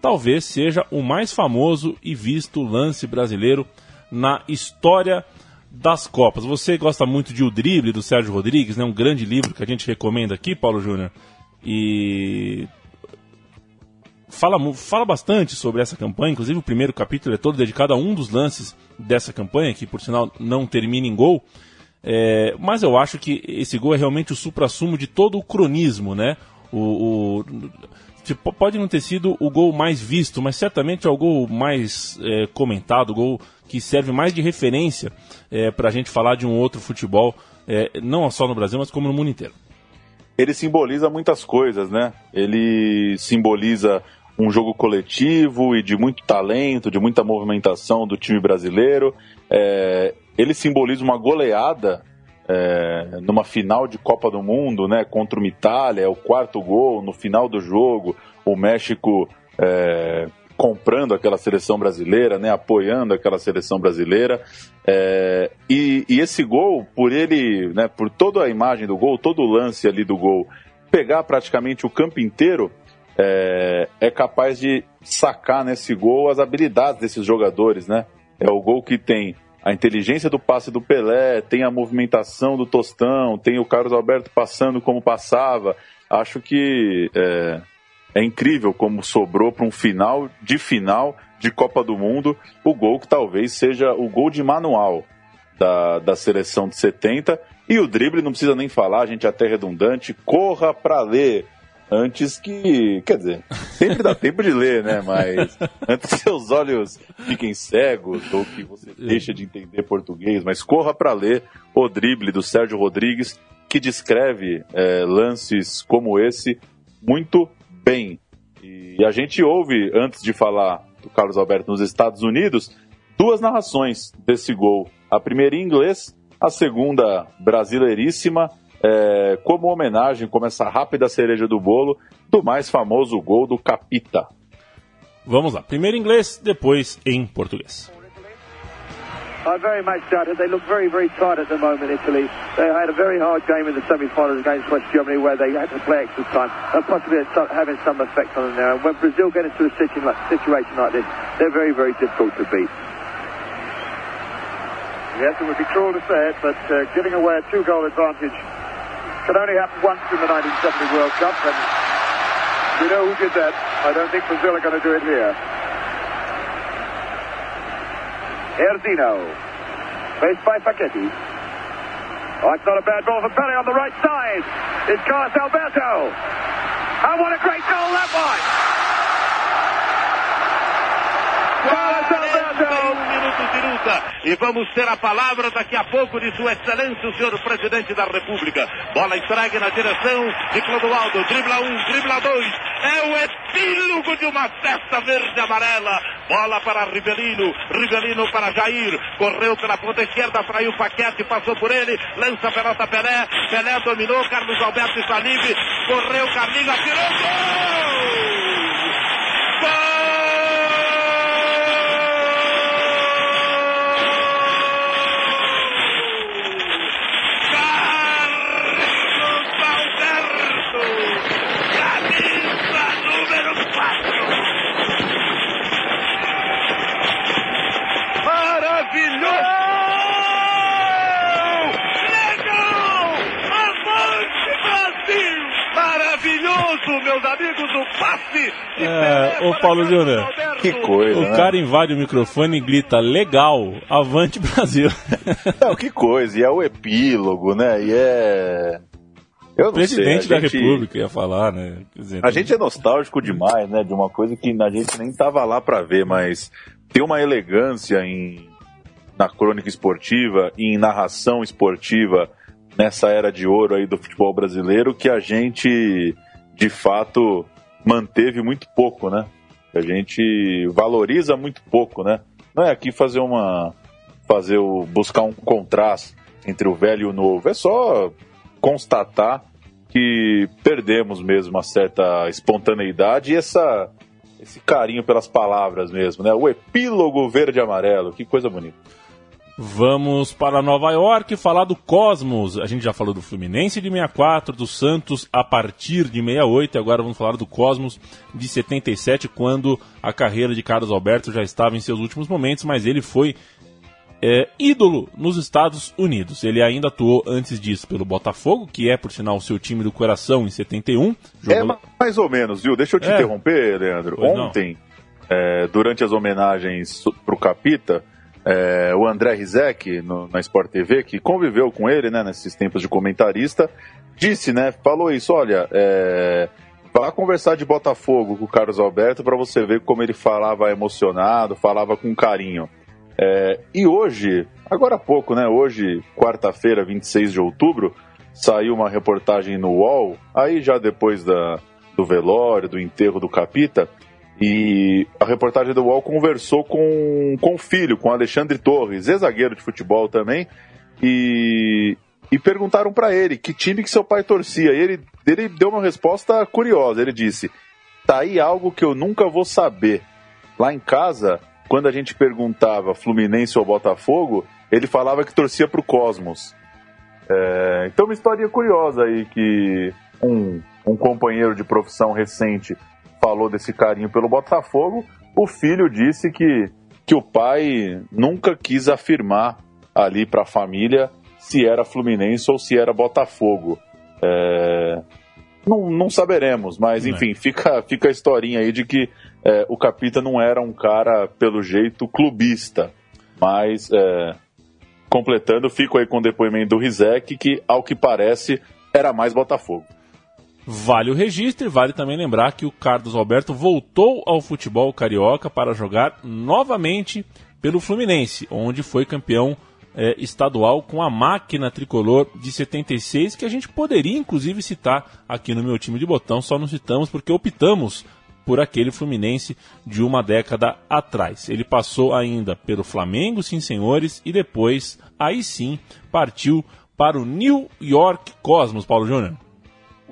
talvez seja o mais famoso e visto lance brasileiro na história das Copas. Você gosta muito de O Drible, do Sérgio Rodrigues, né? um grande livro que a gente recomenda aqui, Paulo Júnior. E fala, fala bastante sobre essa campanha, inclusive o primeiro capítulo é todo dedicado a um dos lances dessa campanha, que por sinal não termina em gol. É, mas eu acho que esse gol é realmente o supra-sumo de todo o cronismo, né? O, o, pode não ter sido o gol mais visto, mas certamente é o gol mais é, comentado, o gol que serve mais de referência é, para a gente falar de um outro futebol, é, não só no Brasil, mas como no mundo inteiro. Ele simboliza muitas coisas, né? Ele simboliza um jogo coletivo e de muito talento, de muita movimentação do time brasileiro. É, ele simboliza uma goleada é, numa final de Copa do Mundo, né, contra uma Itália, é o quarto gol no final do jogo, o México é, comprando aquela seleção brasileira, né, apoiando aquela seleção brasileira. É, e, e, esse gol, por ele, né, por toda a imagem do gol, todo o lance ali do gol, pegar praticamente o campo inteiro, é, é capaz de sacar nesse gol as habilidades desses jogadores, né? É o gol que tem a inteligência do passe do Pelé, tem a movimentação do Tostão, tem o Carlos Alberto passando como passava. Acho que é, é incrível como sobrou para um final de final de Copa do Mundo o gol que talvez seja o gol de manual da, da seleção de 70. E o drible não precisa nem falar, a gente é até redundante, corra para ler antes que. Quer dizer, sempre dá tempo de ler, né? Mas antes que seus olhos fiquem cegos ou que você deixe de entender português, mas corra para ler o drible do Sérgio Rodrigues, que descreve é, lances como esse muito bem. E a gente ouve, antes de falar do Carlos Alberto nos Estados Unidos, duas narrações desse gol. A primeira em inglês, a segunda brasileiríssima é, como homenagem, como essa rápida cereja do bolo, do mais famoso gol do Capita. Vamos lá, primeiro em inglês, depois em português. I very much doubt it. They look very, very tight at the moment, Italy. They had a very hard game in the semi-finals against West Germany where they had to play extra time and possibly having some effect on them now. And when Brazil get into a situation like, situation like this, they're very, very difficult to beat. Yes, it would be cruel to say it, but uh, giving away a two-goal advantage can only happen once in the 1970 World Cup, and we know who did that. I don't think Brazil are going to do it here. Erzino, faced by Facchetti. Oh, it's not a bad ball for Pele on the right side. It's Carlos Alberto. And what a great goal that was! Alberto! Luta e vamos ter a palavra daqui a pouco de Sua Excelência, o senhor Presidente da República. Bola entregue na direção de Clodoaldo, dribla um, dribla dois. É o epílogo de uma festa verde-amarela. Bola para Rivelino, Rivelino para Jair. Correu pela ponta esquerda, fraiu Paquete, passou por ele, lança a pelota Pelé. Pelé dominou, Carlos Alberto está livre. Correu, Carlinhos, atirou, gol! É, ô Paulo Júnior. Que coisa. O né? cara invade o microfone e grita legal, avante Brasil. Não, que coisa. E é o epílogo, né? E é. Eu não Presidente sei, da gente... República ia falar, né? Dizer, a gente é nostálgico demais, né? De uma coisa que a gente nem tava lá para ver, mas tem uma elegância em na crônica esportiva e em narração esportiva nessa era de ouro aí do futebol brasileiro que a gente de fato manteve muito pouco, né? A gente valoriza muito pouco, né? Não é aqui fazer uma fazer o buscar um contraste entre o velho e o novo, é só constatar que perdemos mesmo uma certa espontaneidade e essa esse carinho pelas palavras mesmo, né? O epílogo verde e amarelo, que coisa bonita. Vamos para Nova York falar do Cosmos. A gente já falou do Fluminense de 64, do Santos a partir de 68, e agora vamos falar do Cosmos de 77, quando a carreira de Carlos Alberto já estava em seus últimos momentos, mas ele foi é, ídolo nos Estados Unidos. Ele ainda atuou antes disso pelo Botafogo, que é, por sinal, o seu time do coração em 71. Jogou... É mais ou menos, viu? Deixa eu te É. interromper, Leandro. Pois. Ontem, é, durante as homenagens pro Capita, é, o André Rizek, no- na Sport TV, que conviveu com ele, né, nesses tempos de comentarista, disse, né, falou isso, olha, é, vá conversar de Botafogo com o Carlos Alberto para você ver como ele falava emocionado, falava com carinho. É, e hoje, agora há pouco, né, hoje, quarta-feira, 26 de outubro, saiu uma reportagem no UOL, aí já depois da, do velório, do enterro do Capita, e a reportagem do UOL conversou com, com o filho, com Alexandre Torres, ex-zagueiro de futebol também, e, e perguntaram para ele que time que seu pai torcia. E ele, ele deu uma resposta curiosa. Ele disse: Tá aí algo que eu nunca vou saber. Lá em casa, quando a gente perguntava Fluminense ou Botafogo, ele falava que torcia pro Cosmos. É, então, uma história curiosa aí que um, um companheiro de profissão recente falou desse carinho pelo Botafogo, o filho disse que, que o pai nunca quis afirmar ali para a família se era Fluminense ou se era Botafogo. É, não, não, saberemos, mas enfim, fica, fica a historinha aí de que é, o Capita não era um cara, pelo jeito, clubista. Mas, é, completando, fico aí com o depoimento do Rizek, que, ao que parece, era mais Botafogo. Vale o registro e vale também lembrar que o Carlos Alberto voltou ao futebol carioca para jogar novamente pelo Fluminense, onde foi campeão é, estadual com a máquina tricolor de 76, que a gente poderia inclusive citar aqui no meu time de botão, só não citamos porque optamos por aquele Fluminense de uma década atrás. Ele passou ainda pelo Flamengo, sim senhores, e depois, aí sim, partiu para o New York Cosmos, Paulo Júnior.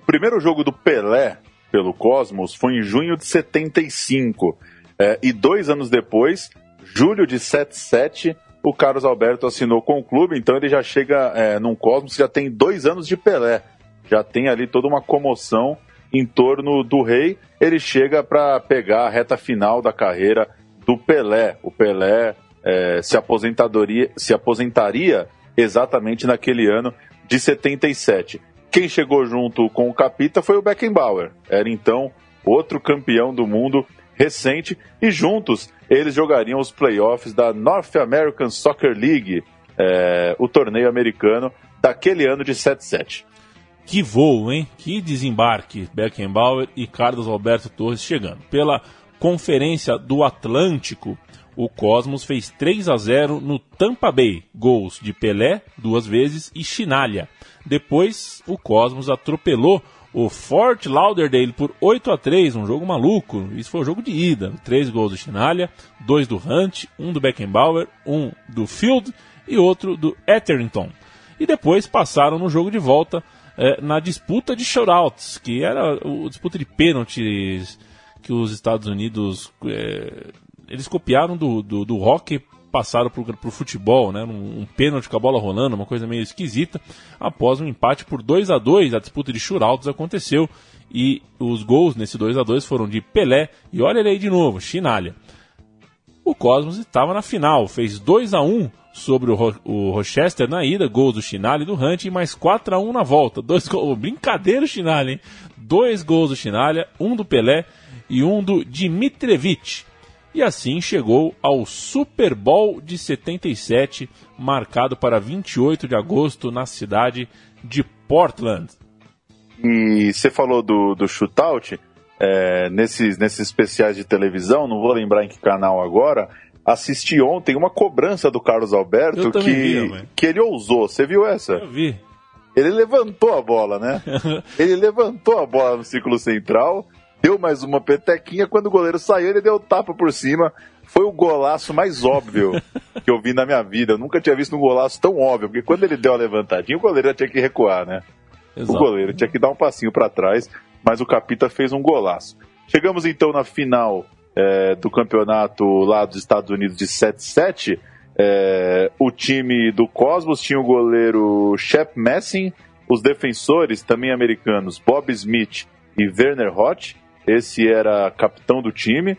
Primeiro jogo do Pelé pelo Cosmos foi em junho de 75. É, e dois anos depois, julho de 77, o Carlos Alberto assinou com o clube, então ele já chega é, num Cosmos, já tem dois anos de Pelé. Já tem ali toda uma comoção em torno do rei. Ele chega para pegar a reta final da carreira do Pelé. O Pelé é, se, aposentadoria, se aposentaria exatamente naquele ano de 77. Quem chegou junto com o Capita foi o Beckenbauer. Era então outro campeão do mundo recente e juntos eles jogariam os playoffs da North American Soccer League, é, o torneio americano daquele ano de 77. Que voo, hein? Que desembarque. Beckenbauer e Carlos Alberto Torres chegando. Pela Conferência do Atlântico, o Cosmos fez 3 a 0 no Tampa Bay. Gols de Pelé, duas vezes, e Chinalha. Depois, o Cosmos atropelou o Fort Lauderdale por 8 a 3 um jogo maluco. Isso foi um jogo de ida. Três gols do Chinalha, dois do Hunt, um do Beckenbauer, um do Field e outro do Etherington. E depois passaram no jogo de volta é, na disputa de shootouts, que era a disputa de pênaltis que os Estados Unidos é, eles copiaram do, do, do hockey passaram para o futebol, né? Um, um pênalti com a bola rolando, uma coisa meio esquisita. Após um empate por 2 a 2 a disputa de shootouts aconteceu e os gols nesse 2 a 2 foram de Pelé e olha ele aí de novo, Chinalha. O Cosmos estava na final, fez 2 a 1 sobre o, Ro o Rochester na ida, gols do Chinalha e do Hunt, e mais 4 a 1 na volta. Dois gols, brincadeira o Chinalha, hein? Dois gols do Chinalha, um do Pelé e um do Dimitrevich. E assim chegou ao Super Bowl de 77, marcado para 28 de agosto na cidade de Portland. E você falou do, do shootout, é, nesses, nesses especiais de televisão, não vou lembrar em que canal agora, assisti ontem uma cobrança do Carlos Alberto que, vi, que ele ousou. Você viu essa? Eu vi. Ele levantou a bola, né? ele levantou a bola no ciclo central, deu mais uma petequinha. Quando o goleiro saiu, ele deu tapa por cima. Foi o golaço mais óbvio que eu vi na minha vida. Eu nunca tinha visto um golaço tão óbvio, porque quando ele deu a levantadinha, o goleiro já tinha que recuar, né? Exato. O goleiro tinha que dar um passinho para trás, mas o Capita fez um golaço. Chegamos então na final é, do campeonato lá dos Estados Unidos de 7-7, é, o time do Cosmos tinha o goleiro Shep Messing, os defensores, também americanos, Bob Smith e Werner Hott. Esse era capitão do time.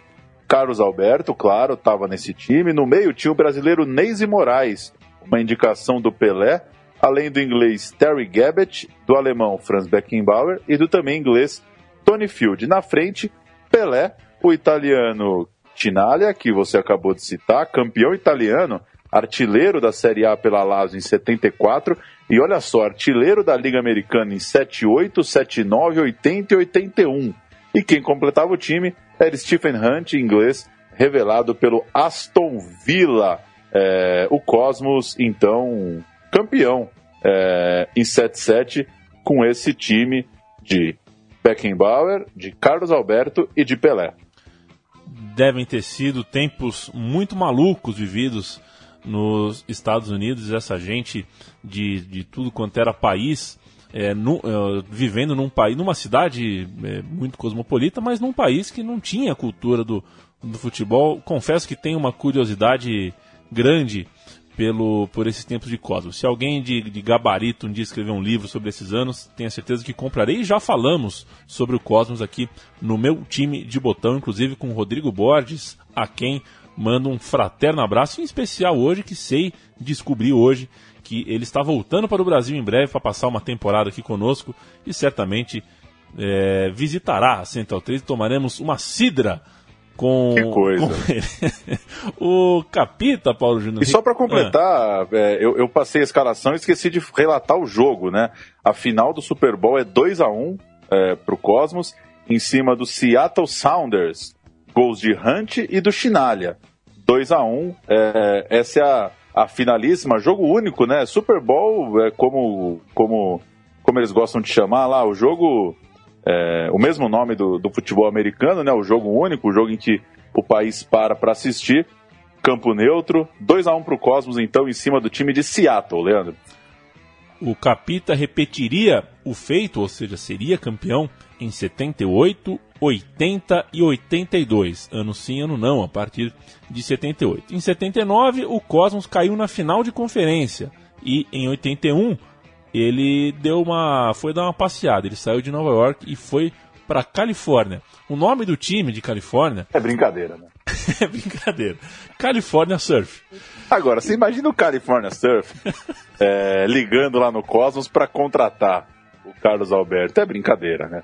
Carlos Alberto, claro, estava nesse time. No meio tinha o brasileiro Neise Moraes, uma indicação do Pelé, além do inglês Terry Gabbett, do alemão Franz Beckenbauer e do também inglês Tony Field. Na frente, Pelé, o italiano Tinaglia, que você acabou de citar, campeão italiano, artilheiro da Série A pela Lazio em 74, e olha só, artilheiro da Liga Americana em 78, 79, 80 e 81. E quem completava o time era Stephen Hunt, inglês, revelado pelo Aston Villa. É, o Cosmos, então, campeão é, em 77 com esse time de Beckenbauer, de Carlos Alberto e de Pelé devem ter sido tempos muito malucos vividos nos Estados Unidos, essa gente de, de tudo quanto era país, é, no, é, vivendo num país, numa cidade é, muito cosmopolita, mas num país que não tinha cultura do, do futebol. Confesso que tenho uma curiosidade grande pelo, por esses tempos de Cosmos. Se alguém de, de gabarito um dia escrever um livro sobre esses anos, tenha certeza que comprarei. Já falamos sobre o Cosmos aqui no meu time de botão, inclusive com o Rodrigo Borges, a quem mando um fraterno abraço, em especial hoje, que sei descobrir hoje que ele está voltando para o Brasil em breve para passar uma temporada aqui conosco e certamente é, visitará a Central 3 e tomaremos uma sidra com, Que coisa. com ele. o Capita, Paulo Júnior. E só para completar, é, eu, eu passei a escalação e esqueci de relatar o jogo, né? A final do Super Bowl é 2 a 1 é, pro Cosmos, em cima do Seattle Sounders. Gols de Hunt e do Chinalha. 2 a 1 é, essa é a, a finalíssima, jogo único, né? Super Bowl é como, como, como eles gostam de chamar lá, o jogo é, o mesmo nome do, do futebol americano, né? O jogo único, o jogo em que o país para para assistir. Campo neutro, 2 a 1 para o Cosmos, então, em cima do time de Seattle, Leandro. O Capita repetiria o feito, ou seja, seria campeão em 78, 80 e 82. Ano sim, ano não, a partir de 78. Em 79, o Cosmos caiu na final de conferência. E em 81, ele deu uma. foi dar uma passeada. Ele saiu de Nova York e foi para Califórnia. O nome do time de Califórnia. É brincadeira, né? é brincadeira. California Surf. Agora, você imagina o California Surf é, ligando lá no Cosmos para contratar o Carlos Alberto. É brincadeira, né?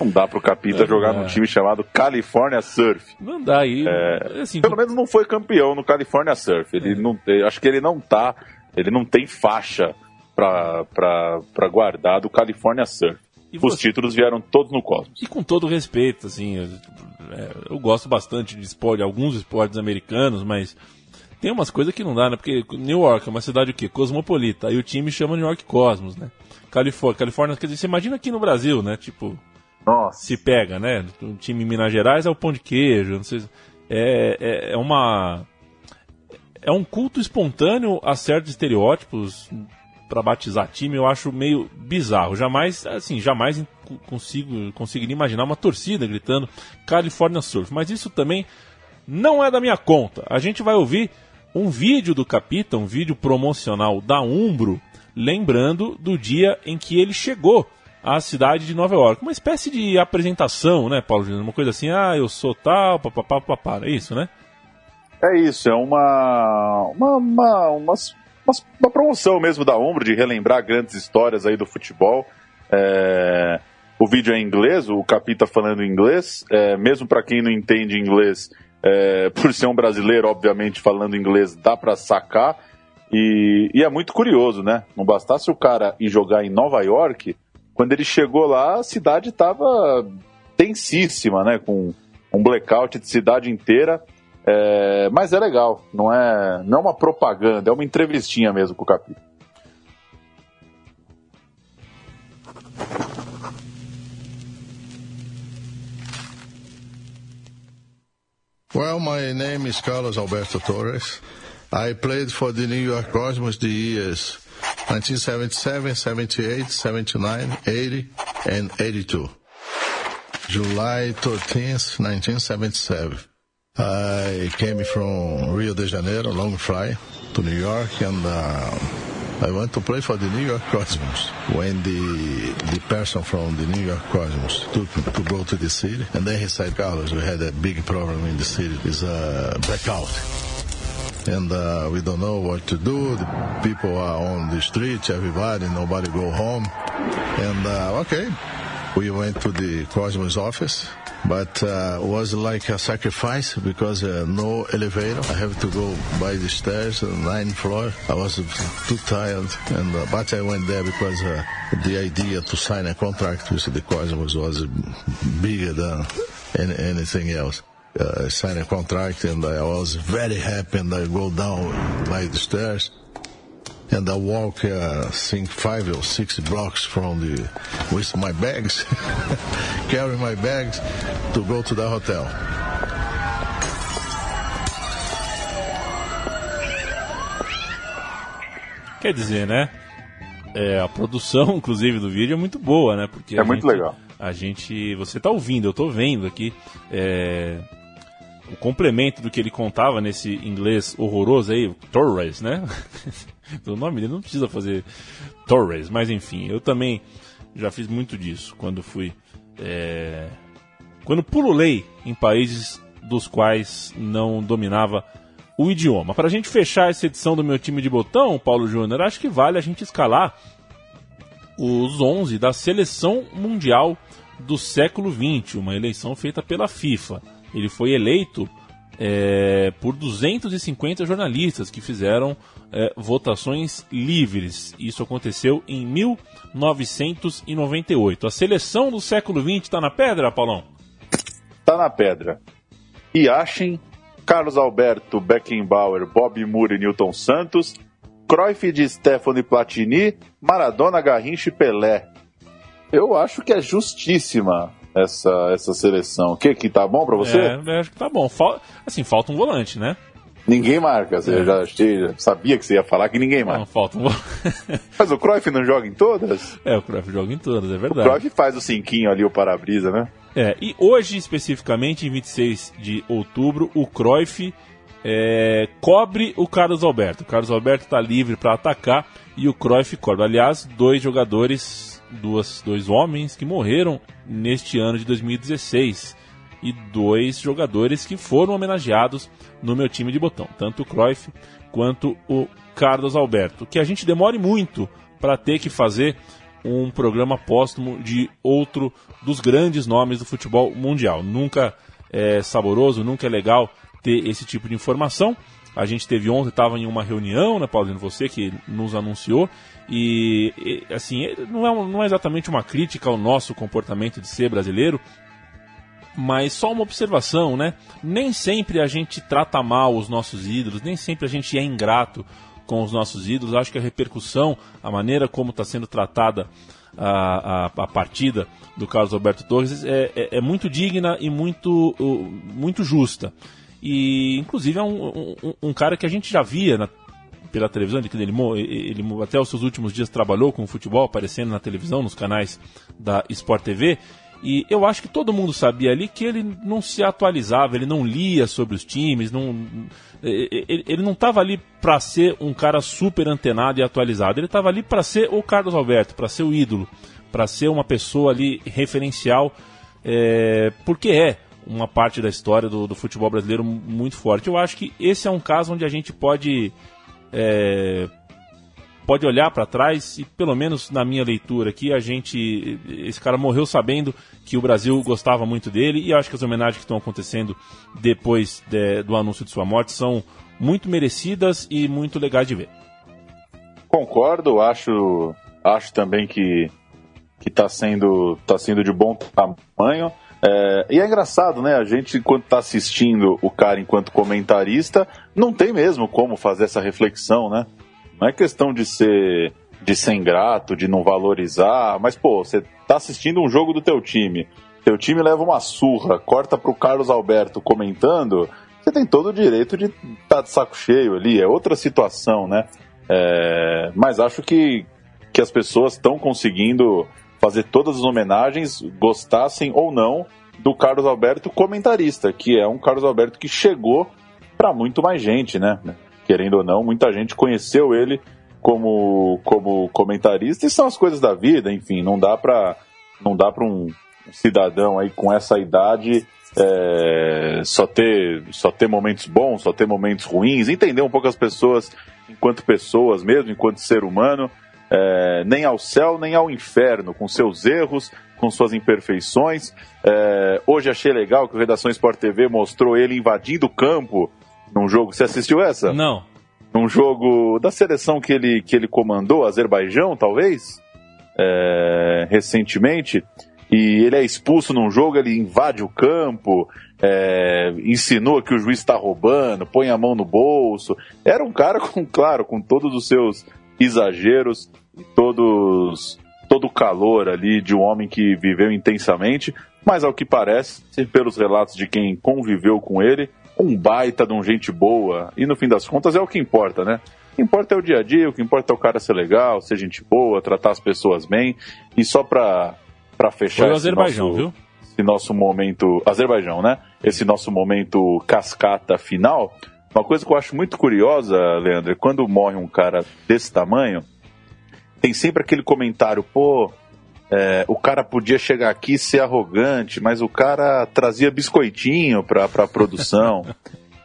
Não dá pro Capita É, jogar não. num time chamado California Surf. Não dá aí. É, assim, pelo menos não foi campeão no California Surf. Ele não, eu acho que ele não tá, ele não tem faixa para guardar do California Surf. E Os você- títulos vieram todos no Cosmos. E com todo respeito, assim, eu, é, eu gosto bastante de esporte, alguns esportes americanos, mas tem umas coisas que não dá, né? Porque New York é uma cidade o quê? Cosmopolita. Aí o time chama New York Cosmos, né? Califórnia, Califórnia, quer dizer, você imagina aqui no Brasil, né? Tipo, Nossa. se pega, né? O time em Minas Gerais é o pão de queijo, não sei. se- É, é, é uma. É um culto espontâneo a certos estereótipos para batizar time, eu acho meio bizarro. Jamais, assim, jamais consigo conseguiria imaginar uma torcida gritando California Surf. Mas isso também não é da minha conta. A gente vai ouvir um vídeo do Capita, um vídeo promocional da Umbro, lembrando do dia em que ele chegou à cidade de Nova York. Uma espécie de apresentação, né, Paulo Júnior? Uma coisa assim, ah, eu sou tal, papapá, papapá. É isso, né? É isso, é uma uma, uma, uma, uma- promoção mesmo da Umbro de relembrar grandes histórias aí do futebol. É, o vídeo é em inglês, o Capita falando inglês, é, mesmo para quem não entende inglês, é, por ser um brasileiro, obviamente, falando inglês, dá para sacar. E, e é muito curioso, né? Não bastasse o cara ir jogar em Nova York, quando ele chegou lá, a cidade estava tensíssima, né? Com um blackout de cidade inteira. É, mas é legal, não é, não é uma propaganda, é uma entrevistinha mesmo com o Capita. Well, my name is Carlos Alberto Torres. I played for the New York Cosmos the years 1977, 78, 79, 80, and 82. July 13th, 1977. I came from Rio de Janeiro, long flight to New York, and uh, I went to play for the New York Cosmos. When the the person from the New York Cosmos took me to go to the city, and then he said, "Carlos, we had a big problem in the city. It's a blackout." And uh, we don't know what to do. The people are on the streets, everybody, nobody go home. And uh, okay, we went to the Cosmos office, but uh, was like a sacrifice because uh, no elevator. I have to go by the stairs, uh, ninth floor. I was too tired, and uh, but I went there because uh, the idea to sign a contract with the Cosmos was bigger than anything else uh, sign a contract and I was very happy and I go down by the stairs and I walk uh, think five or six blocks from the with my bags carry my bags to go to the hotel Quer dizer, né? É, a produção, inclusive, do vídeo é muito boa, né? Porque É muito gente- legal. A gente. Você tá ouvindo, eu tô vendo aqui. é, o complemento do que ele contava nesse inglês horroroso aí, Torres, né? o nome dele não precisa fazer Torres, mas enfim, eu também já fiz muito disso quando fui. É... Quando pululei em países dos quais não dominava o idioma. Para a gente fechar essa edição do meu time de botão, Paulo Júnior, acho que vale a gente escalar os 11 da seleção mundial do século XX, uma eleição feita pela FIFA. Ele foi eleito é, por 250 jornalistas que fizeram é, votações livres. Isso aconteceu em 1998. A seleção do século XX está na pedra, Paulão? Está na pedra. Yashin, Carlos Alberto, Beckenbauer, Bob Moore e Newton Santos, Cruyff de Stefano Platini, Maradona, Garrincha e Pelé. Eu acho que é justíssima essa, essa seleção. O que que tá bom para você? É, acho que tá bom. Fal... Assim, falta um volante, né? Ninguém marca. Você é. já, já, sabia que você ia falar que ninguém marca. Não, falta um. Mas o Cruyff não joga em todas? É, o Cruyff joga em todas, é verdade. O Cruyff faz o cinquinho ali, o para-brisa, né? É, e hoje, especificamente, em 26 de outubro, o Cruyff é, cobre o Carlos Alberto. O Carlos Alberto está livre para atacar e o Cruyff cobre. Aliás, dois jogadores, duas, dois homens que morreram neste ano de 2016 e dois jogadores que foram homenageados no meu time de botão, tanto o Cruyff quanto o Carlos Alberto. Que a gente demore muito para ter que fazer um programa póstumo de outro dos grandes nomes do futebol mundial. Nunca é saboroso, nunca é legal ter esse tipo de informação. A gente teve ontem, estava em uma reunião, né, Paulinho, você que nos anunciou, e, e assim, não é, não é exatamente uma crítica ao nosso comportamento de ser brasileiro, mas só uma observação, né? Nem sempre a gente trata mal os nossos ídolos, nem sempre a gente é ingrato com os nossos ídolos. Acho que a repercussão, a maneira como está sendo tratada a, a, a, partida do Carlos Alberto Torres é, é, é muito digna e muito, muito justa. E, inclusive, é um, um, um cara que a gente já via na, pela televisão, ele, ele, ele, até os seus últimos dias trabalhou com futebol, aparecendo na televisão, nos canais da Sport TV. E eu acho que todo mundo sabia ali que ele não se atualizava, ele não lia sobre os times, não, ele, ele não estava ali para ser um cara super antenado e atualizado, ele estava ali para ser o Carlos Alberto, para ser o ídolo, para ser uma pessoa ali referencial, é, porque é uma parte da história do, do, futebol brasileiro muito forte. Eu acho que esse é um caso onde a gente pode é, pode olhar para trás e pelo menos na minha leitura aqui a gente esse cara morreu sabendo que o Brasil gostava muito dele e acho que as homenagens que estão acontecendo depois de, do anúncio de sua morte são muito merecidas e muito legais de ver. Concordo, acho acho também que que está sendo tá sendo de bom tamanho. É, e é engraçado, né? A gente, enquanto está assistindo o cara enquanto comentarista, não tem mesmo como fazer essa reflexão, né? Não é questão de ser de ser ingrato, de não valorizar, mas pô, você tá assistindo um jogo do teu time, teu time leva uma surra, corta pro Carlos Alberto comentando, você tem todo o direito de estar tá de saco cheio ali, é outra situação, né? É, mas acho que, que as pessoas estão conseguindo fazer todas as homenagens, gostassem ou não, do Carlos Alberto comentarista, que é um Carlos Alberto que chegou para muito mais gente, né? Querendo ou não, muita gente conheceu ele como, como comentarista e são as coisas da vida, enfim, não dá para não dá para um cidadão aí com essa idade é, só ter só ter momentos bons, só ter momentos ruins, entender um pouco as pessoas enquanto pessoas mesmo, enquanto ser humano é, nem ao céu nem ao inferno, com seus erros, com suas imperfeições. É, hoje achei legal que o Redação Sport TV mostrou ele invadindo o campo num jogo. Você assistiu essa? Não. Num jogo da seleção que ele, que ele comandou, Azerbaijão, talvez, é, recentemente. E ele é expulso num jogo, ele invade o campo, é, insinua que o juiz está roubando, põe a mão no bolso. Era um cara com, claro, com todos os seus exageros e todos todo o calor ali de um homem que viveu intensamente, mas ao que parece, pelos relatos de quem conviveu com ele, um baita de um gente boa, e no fim das contas é o que importa, né? O que importa é o dia a dia, o que importa é o cara ser legal, ser gente boa, tratar as pessoas bem, e só pra, pra fechar Foi o Azerbaijão, nosso, viu? esse nosso momento... Azerbaijão, né? esse nosso momento cascata final. Uma coisa que eu acho muito curiosa, Leandro, é quando morre um cara desse tamanho, tem sempre aquele comentário, pô, é, o cara podia chegar aqui e ser arrogante, mas o cara trazia biscoitinho para a produção.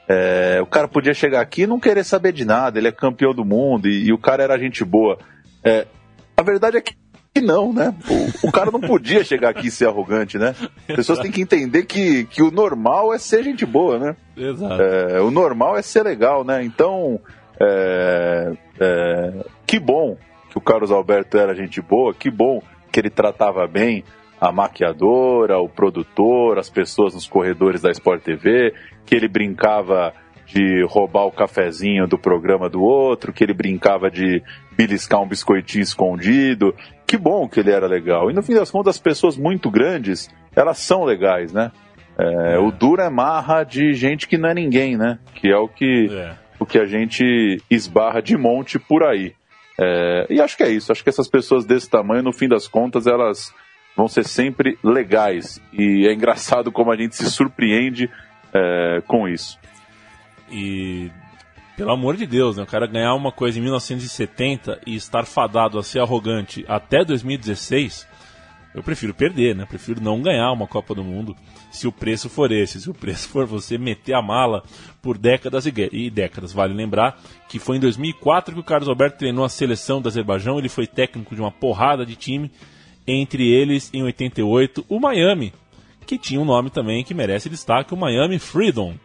É, o cara podia chegar aqui e não querer saber de nada, ele é campeão do mundo e, e o cara era gente boa. É, a verdade é que não, né? O, o, cara não podia chegar aqui e ser arrogante, né? As pessoas têm que entender que, que o normal é ser gente boa, né? Exato. É, o normal é ser legal, né? Então, é, é, que bom que o Carlos Alberto era gente boa, que bom que ele tratava bem a maquiadora, o produtor, as pessoas nos corredores da Sport TV, que ele brincava de roubar o cafezinho do programa do outro, que ele brincava de beliscar um biscoitinho escondido. Que bom que ele era legal. E no fim das contas, as pessoas muito grandes, elas são legais, né? É, o duro é marra de gente que não é ninguém, né? Que é o que, É. o que a gente esbarra de monte por aí. É, e acho que é isso. Acho que essas pessoas desse tamanho, no fim das contas, elas vão ser sempre legais. E é engraçado como a gente se surpreende é, com isso. E pelo amor de Deus, né? O cara ganhar uma coisa em 1970 e estar fadado a ser arrogante até 2016, eu prefiro perder, né? Prefiro não ganhar uma Copa do Mundo se o preço for esse, se o preço for você meter a mala por décadas e e décadas. Vale lembrar que foi em 2004 que o Carlos Alberto treinou a seleção do Azerbaijão, ele foi técnico de uma porrada de time, entre eles em 88 o Miami, que tinha um nome também que merece destaque, o Miami Freedom.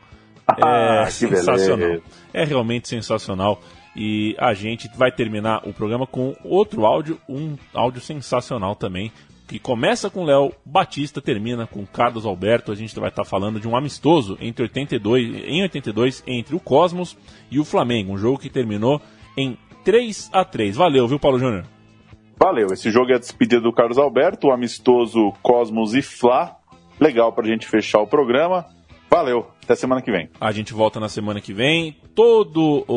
Ah, É que sensacional. beleza. É realmente sensacional. E a gente vai terminar o programa com outro áudio, um áudio sensacional também, que começa com Léo Batista, termina com Carlos Alberto. A gente vai estar falando de um amistoso entre 82, em 82 entre o Cosmos e o Flamengo, um jogo que terminou em 3 a 3 Valeu, viu, Paulo Júnior? Valeu, esse jogo é a despedida do Carlos Alberto, o amistoso Cosmos e Fla. Legal pra gente fechar o programa. Valeu, até semana que vem. A gente volta na semana que vem. Todo o,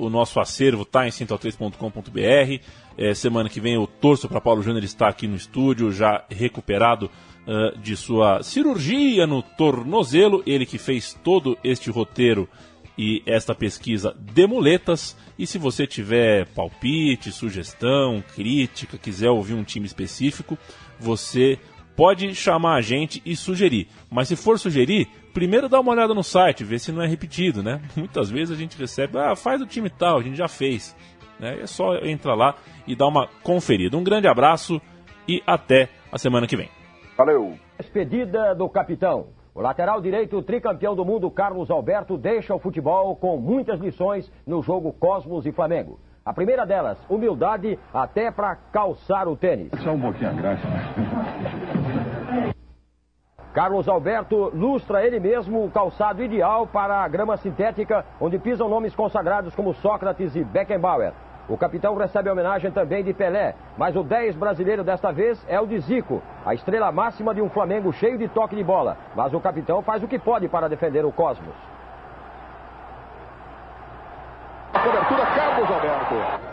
o- o nosso acervo tá em central3.com.br. É, semana que vem eu torço para Paulo Júnior estar aqui no estúdio, já recuperado ah, de sua cirurgia no tornozelo. Ele que fez todo este roteiro e esta pesquisa de muletas. E se você tiver palpite, sugestão, crítica, quiser ouvir um time específico, você pode chamar a gente e sugerir. Mas se for sugerir, primeiro dá uma olhada no site, ver se não é repetido, né? Muitas vezes a gente recebe, ah, faz o time tal, a gente já fez. Né? É só entrar lá e dar uma conferida. Um grande abraço e até a semana que vem. Valeu! Despedida do capitão. O lateral direito tricampeão do mundo, Carlos Alberto, deixa o futebol com muitas lições no jogo Cosmos e Flamengo. A primeira delas, humildade até para calçar o tênis. Só um pouquinho a graça. Carlos Alberto lustra ele mesmo o calçado ideal para a grama sintética, onde pisam nomes consagrados como Sócrates e Beckenbauer. O capitão recebe a homenagem também de Pelé, mas o 10 brasileiro desta vez é o de Zico, a estrela máxima de um Flamengo cheio de toque de bola. Mas o capitão faz o que pode para defender o Cosmos. A cobertura Carlos Alberto.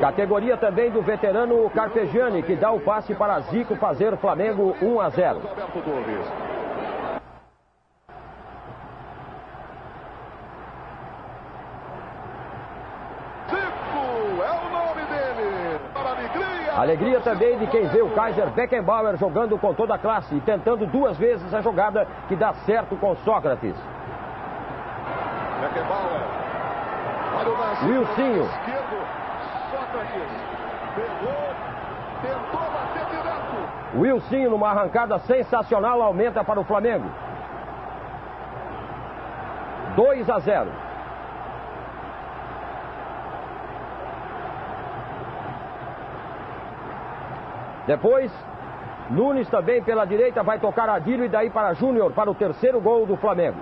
Categoria também do veterano Carpegiani, que dá o passe para Zico fazer Flamengo 1 a 0. Alberto Torres. Zico é o nome dele. Para a alegria. Também de quem vê o Kaiser Beckenbauer jogando com toda a classe e tentando duas vezes a jogada que dá certo com Sócrates. Beckenbauer. Olha o lance. Wilsinho. Sócrates. Pegou. Tentou bater direto. Wilson, numa arrancada sensacional, aumenta para o Flamengo. 2 a 0. Depois, Nunes também pela direita vai tocar Adílio e daí para Júnior para o terceiro gol do Flamengo.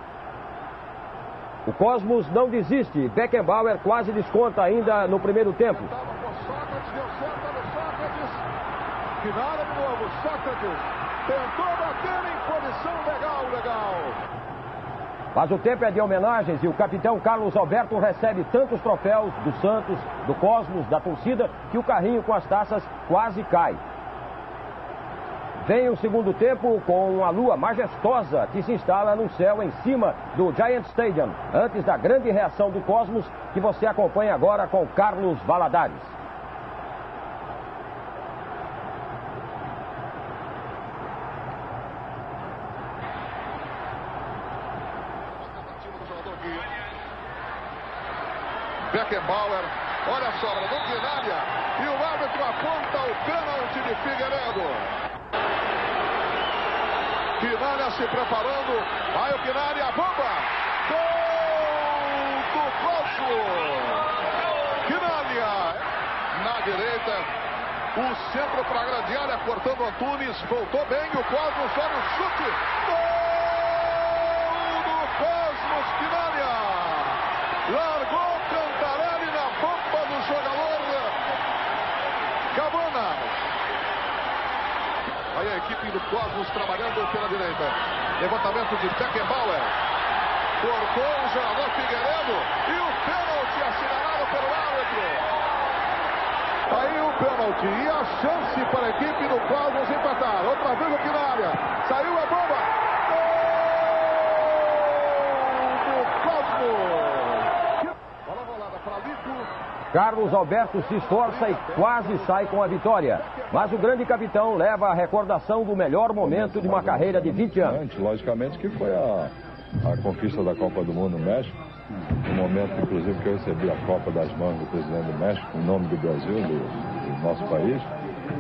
O Cosmos não desiste. Beckenbauer quase desconta ainda no primeiro tempo. Deu certo no Sócrates. Finala de novo. Sócrates. Tentou bater em posição legal, legal. Mas o tempo é de homenagens e o capitão Carlos Alberto recebe tantos troféus do Santos, do Cosmos, da torcida, que o carrinho com as taças quase cai. Vem o segundo tempo com a lua majestosa que se instala no céu em cima do Giant Stadium, antes da grande reação do cosmos que você acompanha agora com Carlos Valadares. Beckenbauer, olha a sobra do Quinalha e o árbitro aponta o pênalti de Figueiredo. Quinalha se preparando, vai o Quinalha, a bomba! Gol do Cosmo! Quinalha na direita, o centro para a grande área, cortando Voltou bem, o Cosmos só no chute. Gol do Cosmos, Quinalha! Largou Cantarelli na bomba do jogador Cabana. Aí a equipe do Cosmos trabalhando pela direita. Levantamento de Beckenbauer. Cortou o jogador Figueiredo e o pênalti assinalado pelo árbitro. Aí o pênalti e a chance para a equipe do Cosmos empatar. Outra vez aqui na área. Saiu a bomba. Gol do Cosmos. Carlos Alberto se esforça e quase sai com a vitória. Mas o grande capitão leva a recordação do melhor momento de uma carreira de 20 anos. Logicamente que foi a, a conquista da Copa do Mundo no México. No momento, inclusive, que eu recebi a Copa das mãos do presidente do México, em nome do Brasil, do, do nosso país,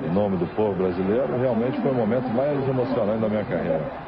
em nome do povo brasileiro, realmente foi o momento mais emocionante da minha carreira.